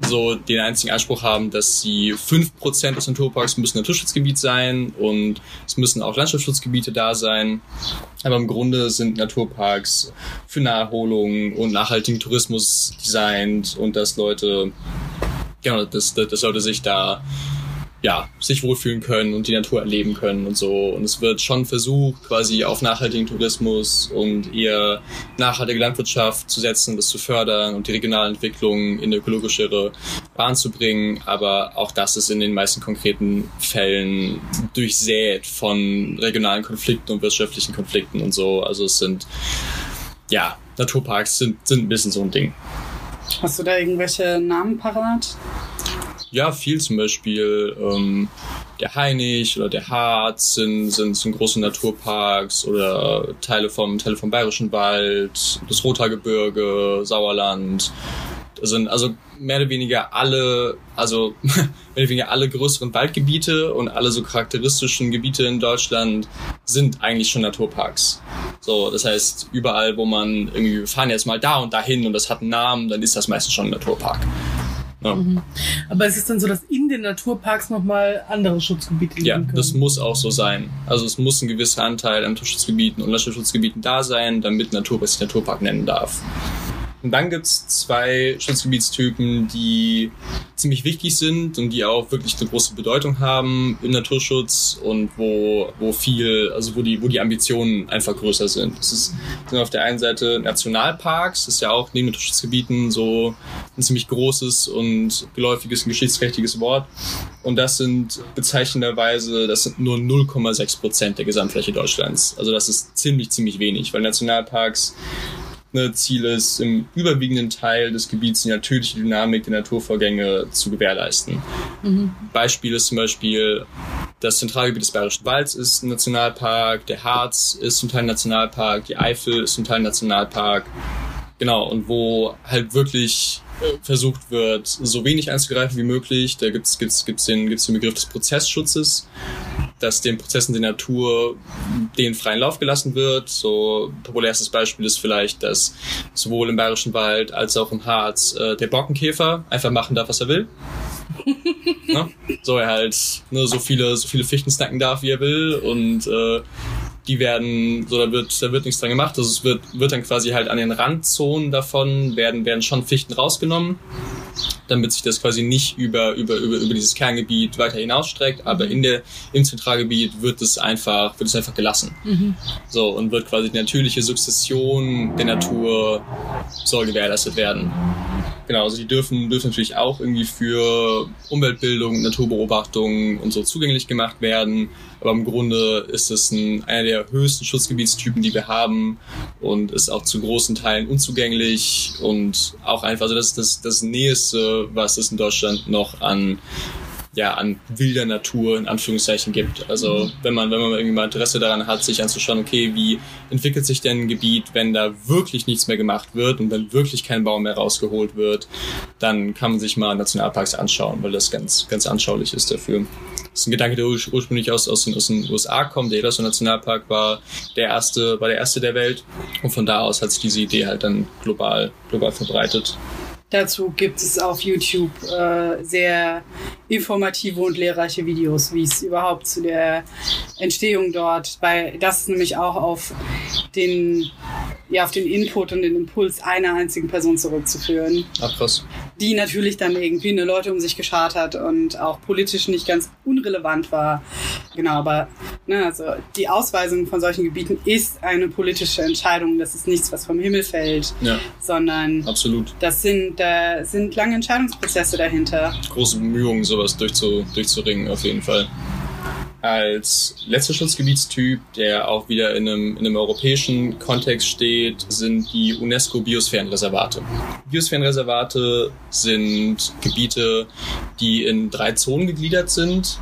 so den einzigen Anspruch haben, dass sie fünf Prozent des Naturparks müssen Naturschutzgebiet sein und es müssen auch Landschaftsschutzgebiete da sein. Aber im Grunde sind Naturparks für Naherholung und nachhaltigen Tourismus designt und dass Leute, genau, dass, dass Leute sich da ja, sich wohlfühlen können und die Natur erleben können und so. Und es wird schon versucht, quasi auf nachhaltigen Tourismus und eher nachhaltige Landwirtschaft zu setzen, das zu fördern und die regionale Entwicklung in eine ökologischere Bahn zu bringen. Aber auch das ist in den meisten konkreten Fällen durchsät von regionalen Konflikten und wirtschaftlichen Konflikten und so. Also es sind, ja, Naturparks sind, sind ein bisschen so ein Ding. Hast du da irgendwelche Namen parat? Ja, viel zum Beispiel ähm, der Hainich oder der Harz sind, sind, sind große Naturparks oder Teile vom, Teile vom Bayerischen Wald, das Rothaargebirge, Sauerland. Das sind also mehr oder weniger alle, also mehr oder weniger alle größeren Waldgebiete und alle so charakteristischen Gebiete in Deutschland sind eigentlich schon Naturparks. So, das heißt, überall, wo man irgendwie, wir fahren jetzt mal da und dahin und das hat einen Namen, dann ist das meistens schon ein Naturpark. Ja. Mhm. Aber es ist dann so, dass in den Naturparks nochmal andere Schutzgebiete liegen Ja, können. das muss auch so sein. Also es muss ein gewisser Anteil an Naturschutzgebieten und Landschaftsschutzgebieten da sein, damit Naturpark sich Naturpark nennen darf. Und dann gibt's zwei Schutzgebietstypen, die ziemlich wichtig sind und die auch wirklich eine große Bedeutung haben im Naturschutz und wo, wo viel, also wo die, wo die Ambitionen einfach größer sind. Das ist, sind auf der einen Seite Nationalparks, das ist ja auch neben Naturschutzgebieten so ein ziemlich großes und geläufiges und geschichtsträchtiges Wort. Und das sind bezeichnenderweise, das sind nur 0,6 Prozent der Gesamtfläche Deutschlands. Also das ist ziemlich, ziemlich wenig, weil Nationalparks ne, Ziel ist, im überwiegenden Teil des Gebiets die natürliche Dynamik der Naturvorgänge zu gewährleisten. Mhm. Beispiel ist zum Beispiel das Zentralgebiet des Bayerischen Walds ist ein Nationalpark, der Harz ist zum Teil ein Nationalpark, die Eifel ist zum Teil ein Nationalpark. Genau, und wo halt wirklich äh, versucht wird, so wenig einzugreifen wie möglich. Da gibt's gibt's gibt's den gibt's den Begriff des Prozessschutzes, dass den Prozessen der Natur den freien Lauf gelassen wird. So populärstes Beispiel ist vielleicht, dass sowohl im Bayerischen Wald als auch im Harz äh, der Borkenkäfer einfach machen darf, was er will. ne? So er halt ne, so viele so viele Fichten snacken darf, wie er will und äh, die werden, so da wird, da wird nichts dran gemacht. Also es wird, wird dann quasi halt an den Randzonen davon werden, werden schon Fichten rausgenommen, damit sich das quasi nicht über, über, über, über dieses Kerngebiet weiter hinausstreckt. Aber in der, im Zentralgebiet wird es einfach, wird es einfach gelassen. Mhm. So, und wird quasi die natürliche Sukzession der Natur soll gewährleistet werden. Genau, also die dürfen, dürfen natürlich auch irgendwie für Umweltbildung, Naturbeobachtung und so zugänglich gemacht werden. Aber im Grunde ist es ein, einer der höchsten Schutzgebietstypen, die wir haben und ist auch zu großen Teilen unzugänglich und auch einfach, also das ist das, das Näheste, was es in Deutschland noch an ja, an wilder Natur in Anführungszeichen gibt. Also wenn man, wenn man irgendwie mal Interesse daran hat, sich anzuschauen, okay, wie entwickelt sich denn ein Gebiet, wenn da wirklich nichts mehr gemacht wird und wenn wirklich kein Baum mehr rausgeholt wird, dann kann man sich mal Nationalparks anschauen, weil das ganz, ganz anschaulich ist dafür. Das ist ein Gedanke, der ur- ursprünglich aus, aus, den, aus den USA kommt. Der Yellowstone Nationalpark war der erste, war der erste der Welt. Und von da aus hat sich diese Idee halt dann global, global verbreitet. Dazu gibt es auf YouTube äh, sehr informative und lehrreiche Videos, wie es überhaupt zu der Entstehung dort, weil das nämlich auch auf den, ja, auf den Input und den Impuls einer einzigen Person zurückzuführen, Ach krass. die natürlich dann irgendwie eine Leute um sich geschart hat und auch politisch nicht ganz unrelevant war. Genau, aber ne, also die Ausweisung von solchen Gebieten ist eine politische Entscheidung. Das ist nichts, was vom Himmel fällt, Ja, sondern absolut. das sind, da sind lange Entscheidungsprozesse dahinter. Große Bemühungen, sowas durchzu, durchzuringen, auf jeden Fall. Als letzter Schutzgebietstyp, der auch wieder in einem, in einem europäischen Kontext steht, sind die UNESCO-Biosphärenreservate. Biosphärenreservate sind Gebiete, die in drei Zonen gegliedert sind.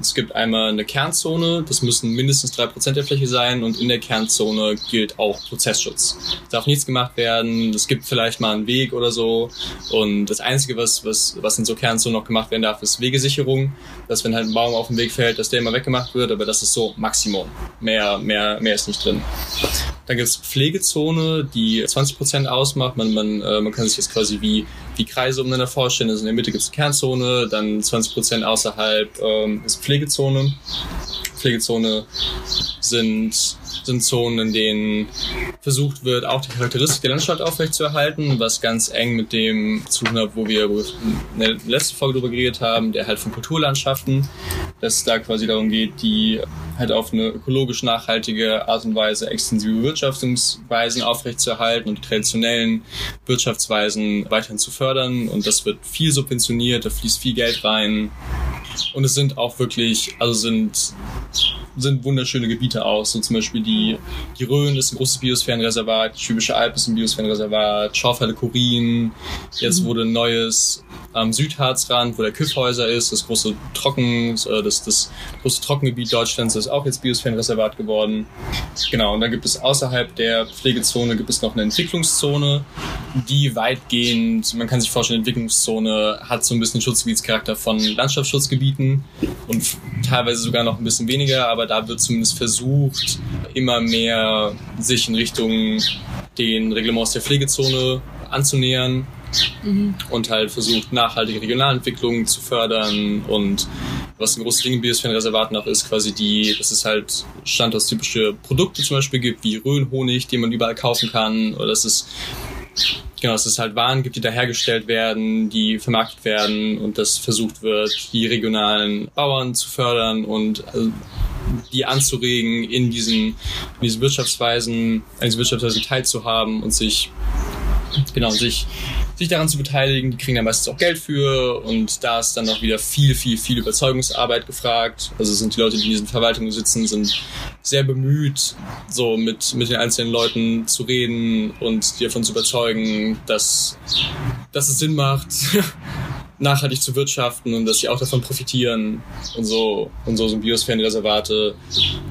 Es gibt einmal eine Kernzone, das müssen mindestens drei Prozent der Fläche sein und in der Kernzone gilt auch Prozessschutz. Es darf nichts gemacht werden, es gibt vielleicht mal einen Weg oder so und das Einzige, was, was, was in so Kernzonen noch gemacht werden darf, ist Wegesicherung, dass wenn halt ein Baum auf den Weg fällt, dass der immer weggemacht wird, aber das ist so Maximum. Mehr, mehr, mehr ist nicht drin. Dann gibt's Pflegezone, die 20% ausmacht. Man, man, äh, man kann sich jetzt quasi wie, wie Kreise umeinander vorstellen. Also in der Mitte gibt's eine Kernzone, dann 20% außerhalb ähm, ist Pflegezone. Pflegezone sind, sind Zonen, in denen versucht wird, auch die Charakteristik der Landschaft aufrechtzuerhalten, was ganz eng mit dem zu tun hat, wo wir, in der letzten Folge drüber geredet haben, der halt von Kulturlandschaften, dass es da quasi darum geht, die halt auf eine ökologisch nachhaltige Art und Weise extensive Wirtschaftungsweisen aufrechtzuerhalten und die traditionellen Wirtschaftsweisen weiterhin zu fördern. Und das wird viel subventioniert, da fließt viel Geld rein. Und es sind auch wirklich, also sind, sind wunderschöne Gebiete aus. So zum Beispiel die, die Rhön ist ein großes Biosphärenreservat, die Schwäbische Alb ist ein Biosphärenreservat, Schorfheide Kurin. Jetzt wurde ein neues am Südharzrand, wo der Küffhäuser ist, das große Trocken, äh, das, das große Trockengebiet Deutschlands ist auch jetzt Biosphärenreservat geworden. Genau, und dann gibt es außerhalb der Pflegezone gibt es noch eine Entwicklungszone, die weitgehend, man kann sich vorstellen, Entwicklungszone hat so ein bisschen Schutzgebietscharakter von Landschaftsschutzgebieten und teilweise sogar noch ein bisschen weniger, aber da wird zumindest versucht, immer mehr sich in Richtung den Reglements der Pflegezone anzunähern. mhm. und halt versucht, nachhaltige Regionalentwicklung zu fördern und was ein großes Ding in Biosphärenreservaten auch ist, quasi die, dass es halt standortstypische Produkte zum Beispiel gibt, wie Röhrenhonig, den man überall kaufen kann, oder dass es genau, dass es halt Waren gibt, die da hergestellt werden, die vermarktet werden und dass versucht wird, die regionalen Bauern zu fördern und also, die anzuregen, in diesen, in diesen Wirtschaftsweisen, an diesen Wirtschaftsweisen teilzuhaben und sich, genau, sich, sich daran zu beteiligen. Die kriegen dann meistens auch Geld für und da ist dann auch wieder viel, viel, viel Überzeugungsarbeit gefragt. Also sind die Leute, die in diesen Verwaltungen sitzen, sind sehr bemüht, so mit, mit den einzelnen Leuten zu reden und die davon zu überzeugen, dass, dass es Sinn macht, nachhaltig zu wirtschaften und dass sie auch davon profitieren und so und so sind Biosphärenreservate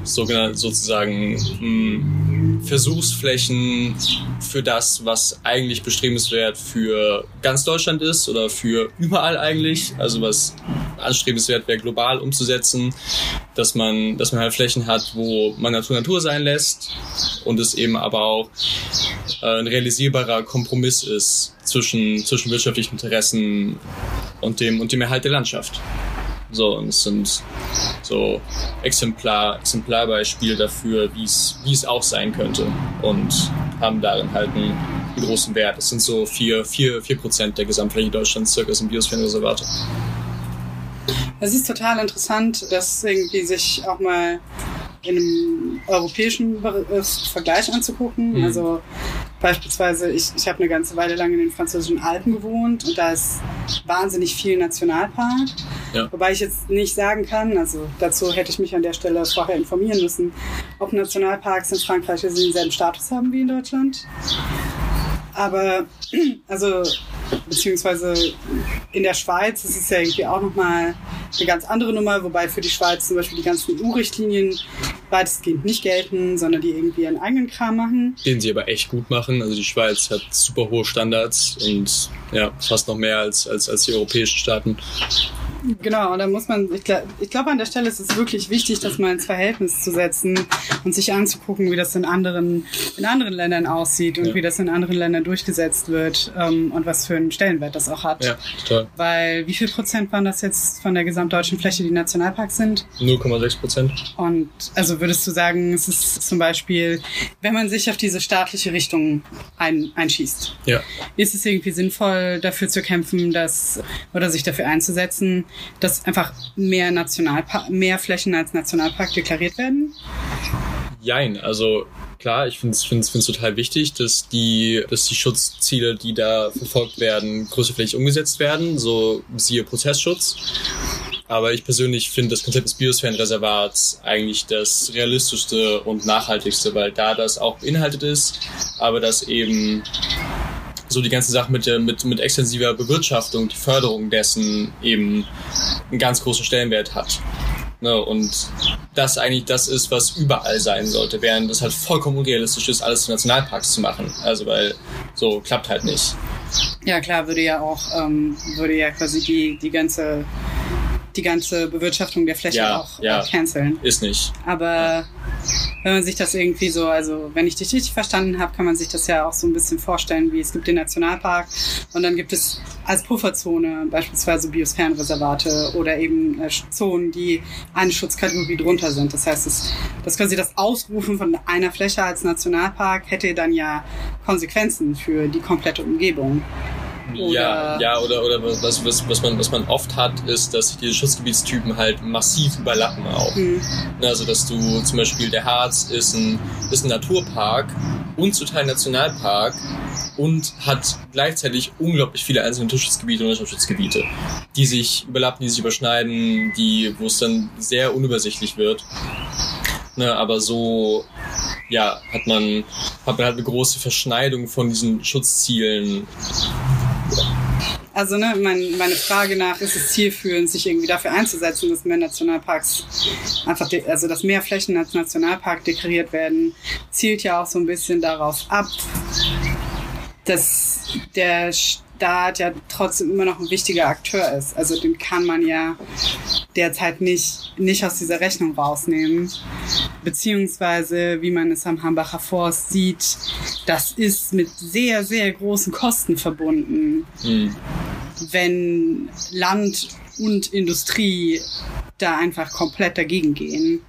sozusagen mh, hm, Versuchsflächen für das, was eigentlich bestrebenswert für ganz Deutschland ist oder für überall eigentlich, also was anstrebenswert wäre global umzusetzen, dass man dass man halt Flächen hat, wo man Natur Natur sein lässt und es eben aber auch äh, ein realisierbarer Kompromiss ist zwischen zwischen wirtschaftlichen Interessen und dem, und dem Erhalt der Landschaft. So, und es sind so Exemplar, Exemplarbeispiele dafür, wie es, wie es auch sein könnte und haben darin halt einen, einen großen Wert. Es sind so vier, vier, vier Prozent der Gesamtfläche Deutschlands circa sind Biosphärenreservate. Es ist total interessant, dass irgendwie sich auch mal in einem europäischen äh, Vergleich anzugucken. Mhm. Also Beispielsweise, ich, ich habe eine ganze Weile lang in den französischen Alpen gewohnt und da ist wahnsinnig viel Nationalpark. Ja. Wobei ich jetzt nicht sagen kann, also dazu hätte ich mich an der Stelle vorher informieren müssen, ob Nationalparks in Frankreich denselben Status haben wie in Deutschland. Aber, also, beziehungsweise in der Schweiz ist es ja irgendwie auch nochmal eine ganz andere Nummer, wobei für die Schweiz zum Beispiel die ganzen EU-Richtlinien weitestgehend nicht gelten, sondern die irgendwie ihren eigenen Kram machen. Den sie aber echt gut machen. Also die Schweiz hat super hohe Standards und ja, fast noch mehr als, als, als die europäischen Staaten. Genau, und da muss man, ich glaube, ich glaub, an der Stelle ist es wirklich wichtig, das mal ins Verhältnis zu setzen und sich anzugucken, wie das in anderen, in anderen Ländern aussieht und ja. wie das in anderen Ländern durchgesetzt wird ähm, und was für einen Stellenwert das auch hat. Ja, total. Weil wie viel Prozent waren das jetzt von der gesamtdeutschen Fläche, die Nationalparks sind? 0,6 Prozent. Und also würdest du sagen, es ist zum Beispiel, wenn man sich auf diese staatliche Richtung ein, einschießt, ja. ist es irgendwie sinnvoll, dafür zu kämpfen, dass oder sich dafür einzusetzen, dass einfach mehr mehr Flächen als Nationalpark deklariert werden? Jein, also klar, ich finde es total wichtig, dass die, dass die Schutzziele, die da verfolgt werden, größerflächig umgesetzt werden, so siehe Prozessschutz. Aber ich persönlich finde das Konzept des Biosphärenreservats eigentlich das realistischste und nachhaltigste, weil da das auch beinhaltet ist, aber das eben so die ganze Sache mit, der, mit, mit extensiver Bewirtschaftung, die Förderung dessen eben einen ganz großen Stellenwert hat. Ne, und das eigentlich das ist, was überall sein sollte, während es halt vollkommen unrealistisch ist, alles zu Nationalparks zu machen. Also weil so klappt halt nicht. Ja klar, würde ja auch, ähm, würde ja quasi die, die ganze die ganze Bewirtschaftung der Fläche ja, auch ja, äh, canceln. Ist nicht. Aber ja. Wenn man sich das irgendwie so, also wenn ich dich richtig verstanden habe, kann man sich das ja auch so ein bisschen vorstellen, wie es gibt den Nationalpark und dann gibt es als Pufferzone beispielsweise Biosphärenreservate oder eben äh, Zonen, die eine Schutzkategorie drunter sind. Das heißt, das, das quasi das Ausrufen von einer Fläche als Nationalpark hätte dann ja Konsequenzen für die komplette Umgebung. Oder ja, ja, oder, oder was, was, was, man, was man oft hat, ist, dass sich diese Schutzgebietstypen halt massiv überlappen auch. Mhm. Also, dass du zum Beispiel der Harz ist ein, ist ein Naturpark und zu Teil Nationalpark und hat gleichzeitig unglaublich viele einzelne Naturschutzgebiete und Naturschutzgebiete, die sich überlappen, die sich überschneiden, die, wo es dann sehr unübersichtlich wird. Ne, aber so ja, hat man, hat man halt eine große Verschneidung von diesen Schutzzielen also ne, mein, meine Frage nach, ist es zielführend, sich irgendwie dafür einzusetzen, dass mehr Nationalparks einfach, also dass mehr Flächen als Nationalpark deklariert werden, zielt ja auch so ein bisschen darauf ab, dass der Staat ja trotzdem immer noch ein wichtiger Akteur ist. Also den kann man ja derzeit nicht, nicht aus dieser Rechnung rausnehmen. Beziehungsweise, wie man es am Hambacher Forst sieht, das ist mit sehr, sehr großen Kosten verbunden. Mhm. Wenn Land und Industrie da einfach komplett dagegen gehen.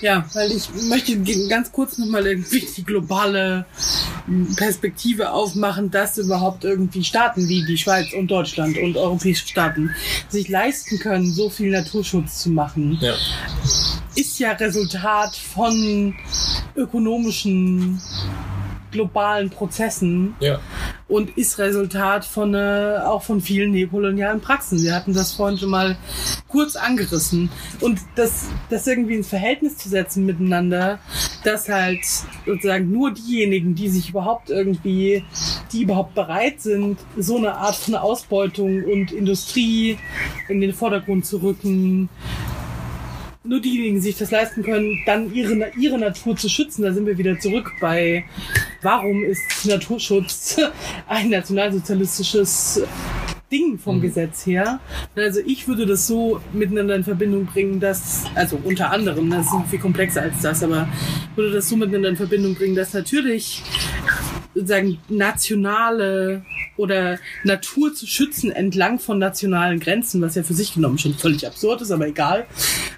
Ja, weil ich möchte ganz kurz nochmal irgendwie die globale Perspektive aufmachen, dass überhaupt irgendwie Staaten wie die Schweiz und Deutschland und europäische Staaten sich leisten können, so viel Naturschutz zu machen. Ja. Ist ja Resultat von ökonomischen globalen Prozessen ja. Und ist Resultat von äh, auch von vielen neokolonialen Praxen. Wir hatten das vorhin schon mal kurz angerissen und das das irgendwie ins Verhältnis zu setzen miteinander, dass halt sozusagen nur diejenigen, die sich überhaupt irgendwie, die überhaupt bereit sind, so eine Art von Ausbeutung und Industrie in den Vordergrund zu rücken, nur diejenigen, die sich das leisten können, dann ihre, ihre Natur zu schützen. Da sind wir wieder zurück bei, warum ist Naturschutz ein nationalsozialistisches Ding vom mhm. Gesetz her. Also ich würde das so miteinander in Verbindung bringen, dass, also unter anderem, das ist viel komplexer als das, aber würde das so miteinander in Verbindung bringen, dass natürlich sozusagen nationale oder Natur zu schützen entlang von nationalen Grenzen, was ja für sich genommen schon völlig absurd ist, aber egal,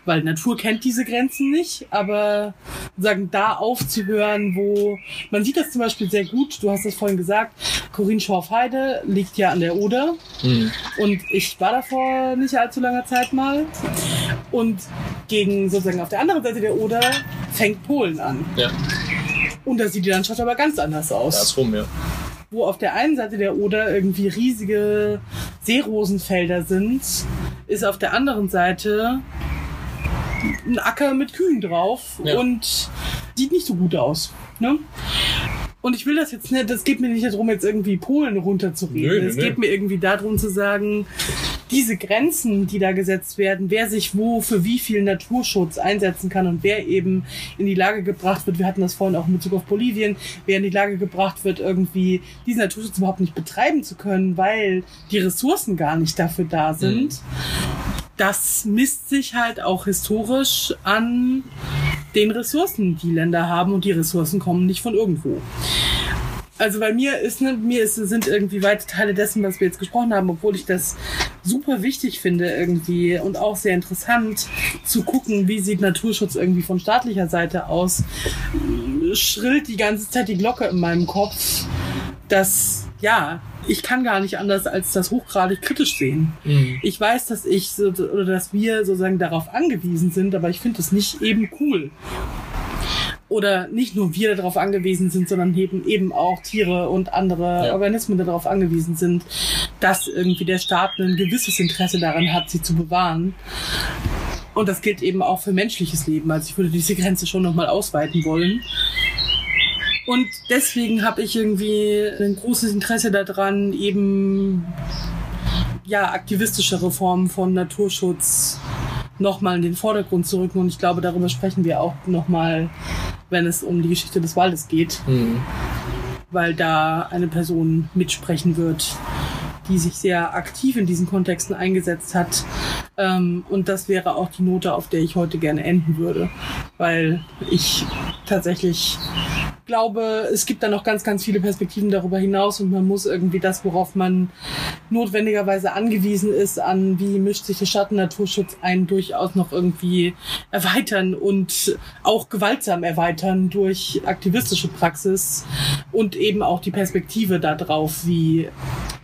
weil Natur kennt diese Grenzen nicht, aber sagen da aufzuhören, wo man sieht das zum Beispiel sehr gut, du hast das vorhin gesagt, Corinne Schorfheide liegt ja an der Oder mhm. und ich war da vor nicht allzu langer Zeit mal und gegen sozusagen auf der anderen Seite der Oder fängt Polen an. Ja. Und da sieht die Landschaft aber ganz anders aus. Da ist rum, ja wo auf der einen Seite der Oder irgendwie riesige Seerosenfelder sind, ist auf der anderen Seite ein Acker mit Kühen drauf ja. und sieht nicht so gut aus. Ne? Und ich will das jetzt nicht, das geht mir nicht darum, jetzt irgendwie Polen runterzureden. es geht mir irgendwie darum zu sagen, diese Grenzen, die da gesetzt werden, wer sich wo für wie viel Naturschutz einsetzen kann und wer eben in die Lage gebracht wird, wir hatten das vorhin auch in Bezug auf Bolivien, wer in die Lage gebracht wird, irgendwie diesen Naturschutz überhaupt nicht betreiben zu können, weil die Ressourcen gar nicht dafür da sind. Mhm. Das misst sich halt auch historisch an den Ressourcen, die Länder haben und die Ressourcen kommen nicht von irgendwo. Also bei mir ist, ne, mir ist, sind irgendwie weite Teile dessen, was wir jetzt gesprochen haben, obwohl ich das super wichtig finde irgendwie und auch sehr interessant zu gucken, wie sieht Naturschutz irgendwie von staatlicher Seite aus, schrillt die ganze Zeit die Glocke in meinem Kopf, dass, ja, ich kann gar nicht anders als das hochgradig kritisch sehen. Mhm. Ich weiß, dass ich so, oder dass wir sozusagen darauf angewiesen sind, aber ich finde es nicht eben cool oder nicht nur wir darauf angewiesen sind, sondern eben, eben auch Tiere und andere ja. Organismen darauf angewiesen sind, dass irgendwie der Staat ein gewisses Interesse daran hat, sie zu bewahren. Und das gilt eben auch für menschliches Leben. Also ich würde diese Grenze schon nochmal ausweiten wollen. Und deswegen habe ich irgendwie ein großes Interesse daran, eben ja aktivistischere Formen von Naturschutz nochmal in den Vordergrund zu rücken. Und ich glaube, darüber sprechen wir auch nochmal, wenn es um die Geschichte des Waldes geht. Mhm. Weil da eine Person mitsprechen wird, die sich sehr aktiv in diesen Kontexten eingesetzt hat. Ähm, und das wäre auch die Note, auf der ich heute gerne enden würde. Weil ich tatsächlich glaube, es gibt da noch ganz, ganz viele Perspektiven darüber hinaus und man muss irgendwie das, worauf man notwendigerweise angewiesen ist, an wie mischt sich der Schatten-Naturschutz ein, durchaus noch irgendwie erweitern und auch gewaltsam erweitern durch aktivistische Praxis und eben auch die Perspektive darauf, wie,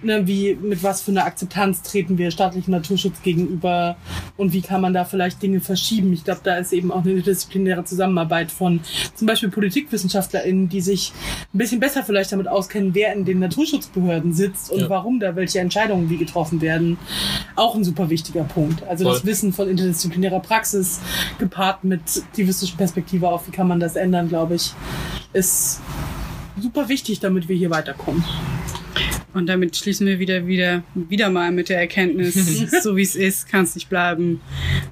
ne, wie, mit was für einer Akzeptanz treten wir staatlichem Naturschutz gegenüber und wie kann man da vielleicht Dinge verschieben. Ich glaube, da ist eben auch eine disziplinäre Zusammenarbeit von zum Beispiel PolitikwissenschaftlerInnen die sich ein bisschen besser vielleicht damit auskennen, wer in den Naturschutzbehörden sitzt und ja. warum da welche Entscheidungen wie getroffen werden, auch ein super wichtiger Punkt. Also Voll. das Wissen von interdisziplinärer Praxis gepaart mit aktivistischer Perspektive auf, wie kann man das ändern, glaube ich, ist super wichtig, damit wir hier weiterkommen. Und damit schließen wir wieder, wieder, wieder mal mit der Erkenntnis, so wie es ist, kann es nicht bleiben.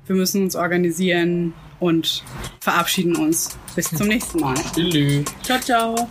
Wir müssen uns organisieren und verabschieden uns. Bis zum nächsten Mal. Ciao, ciao.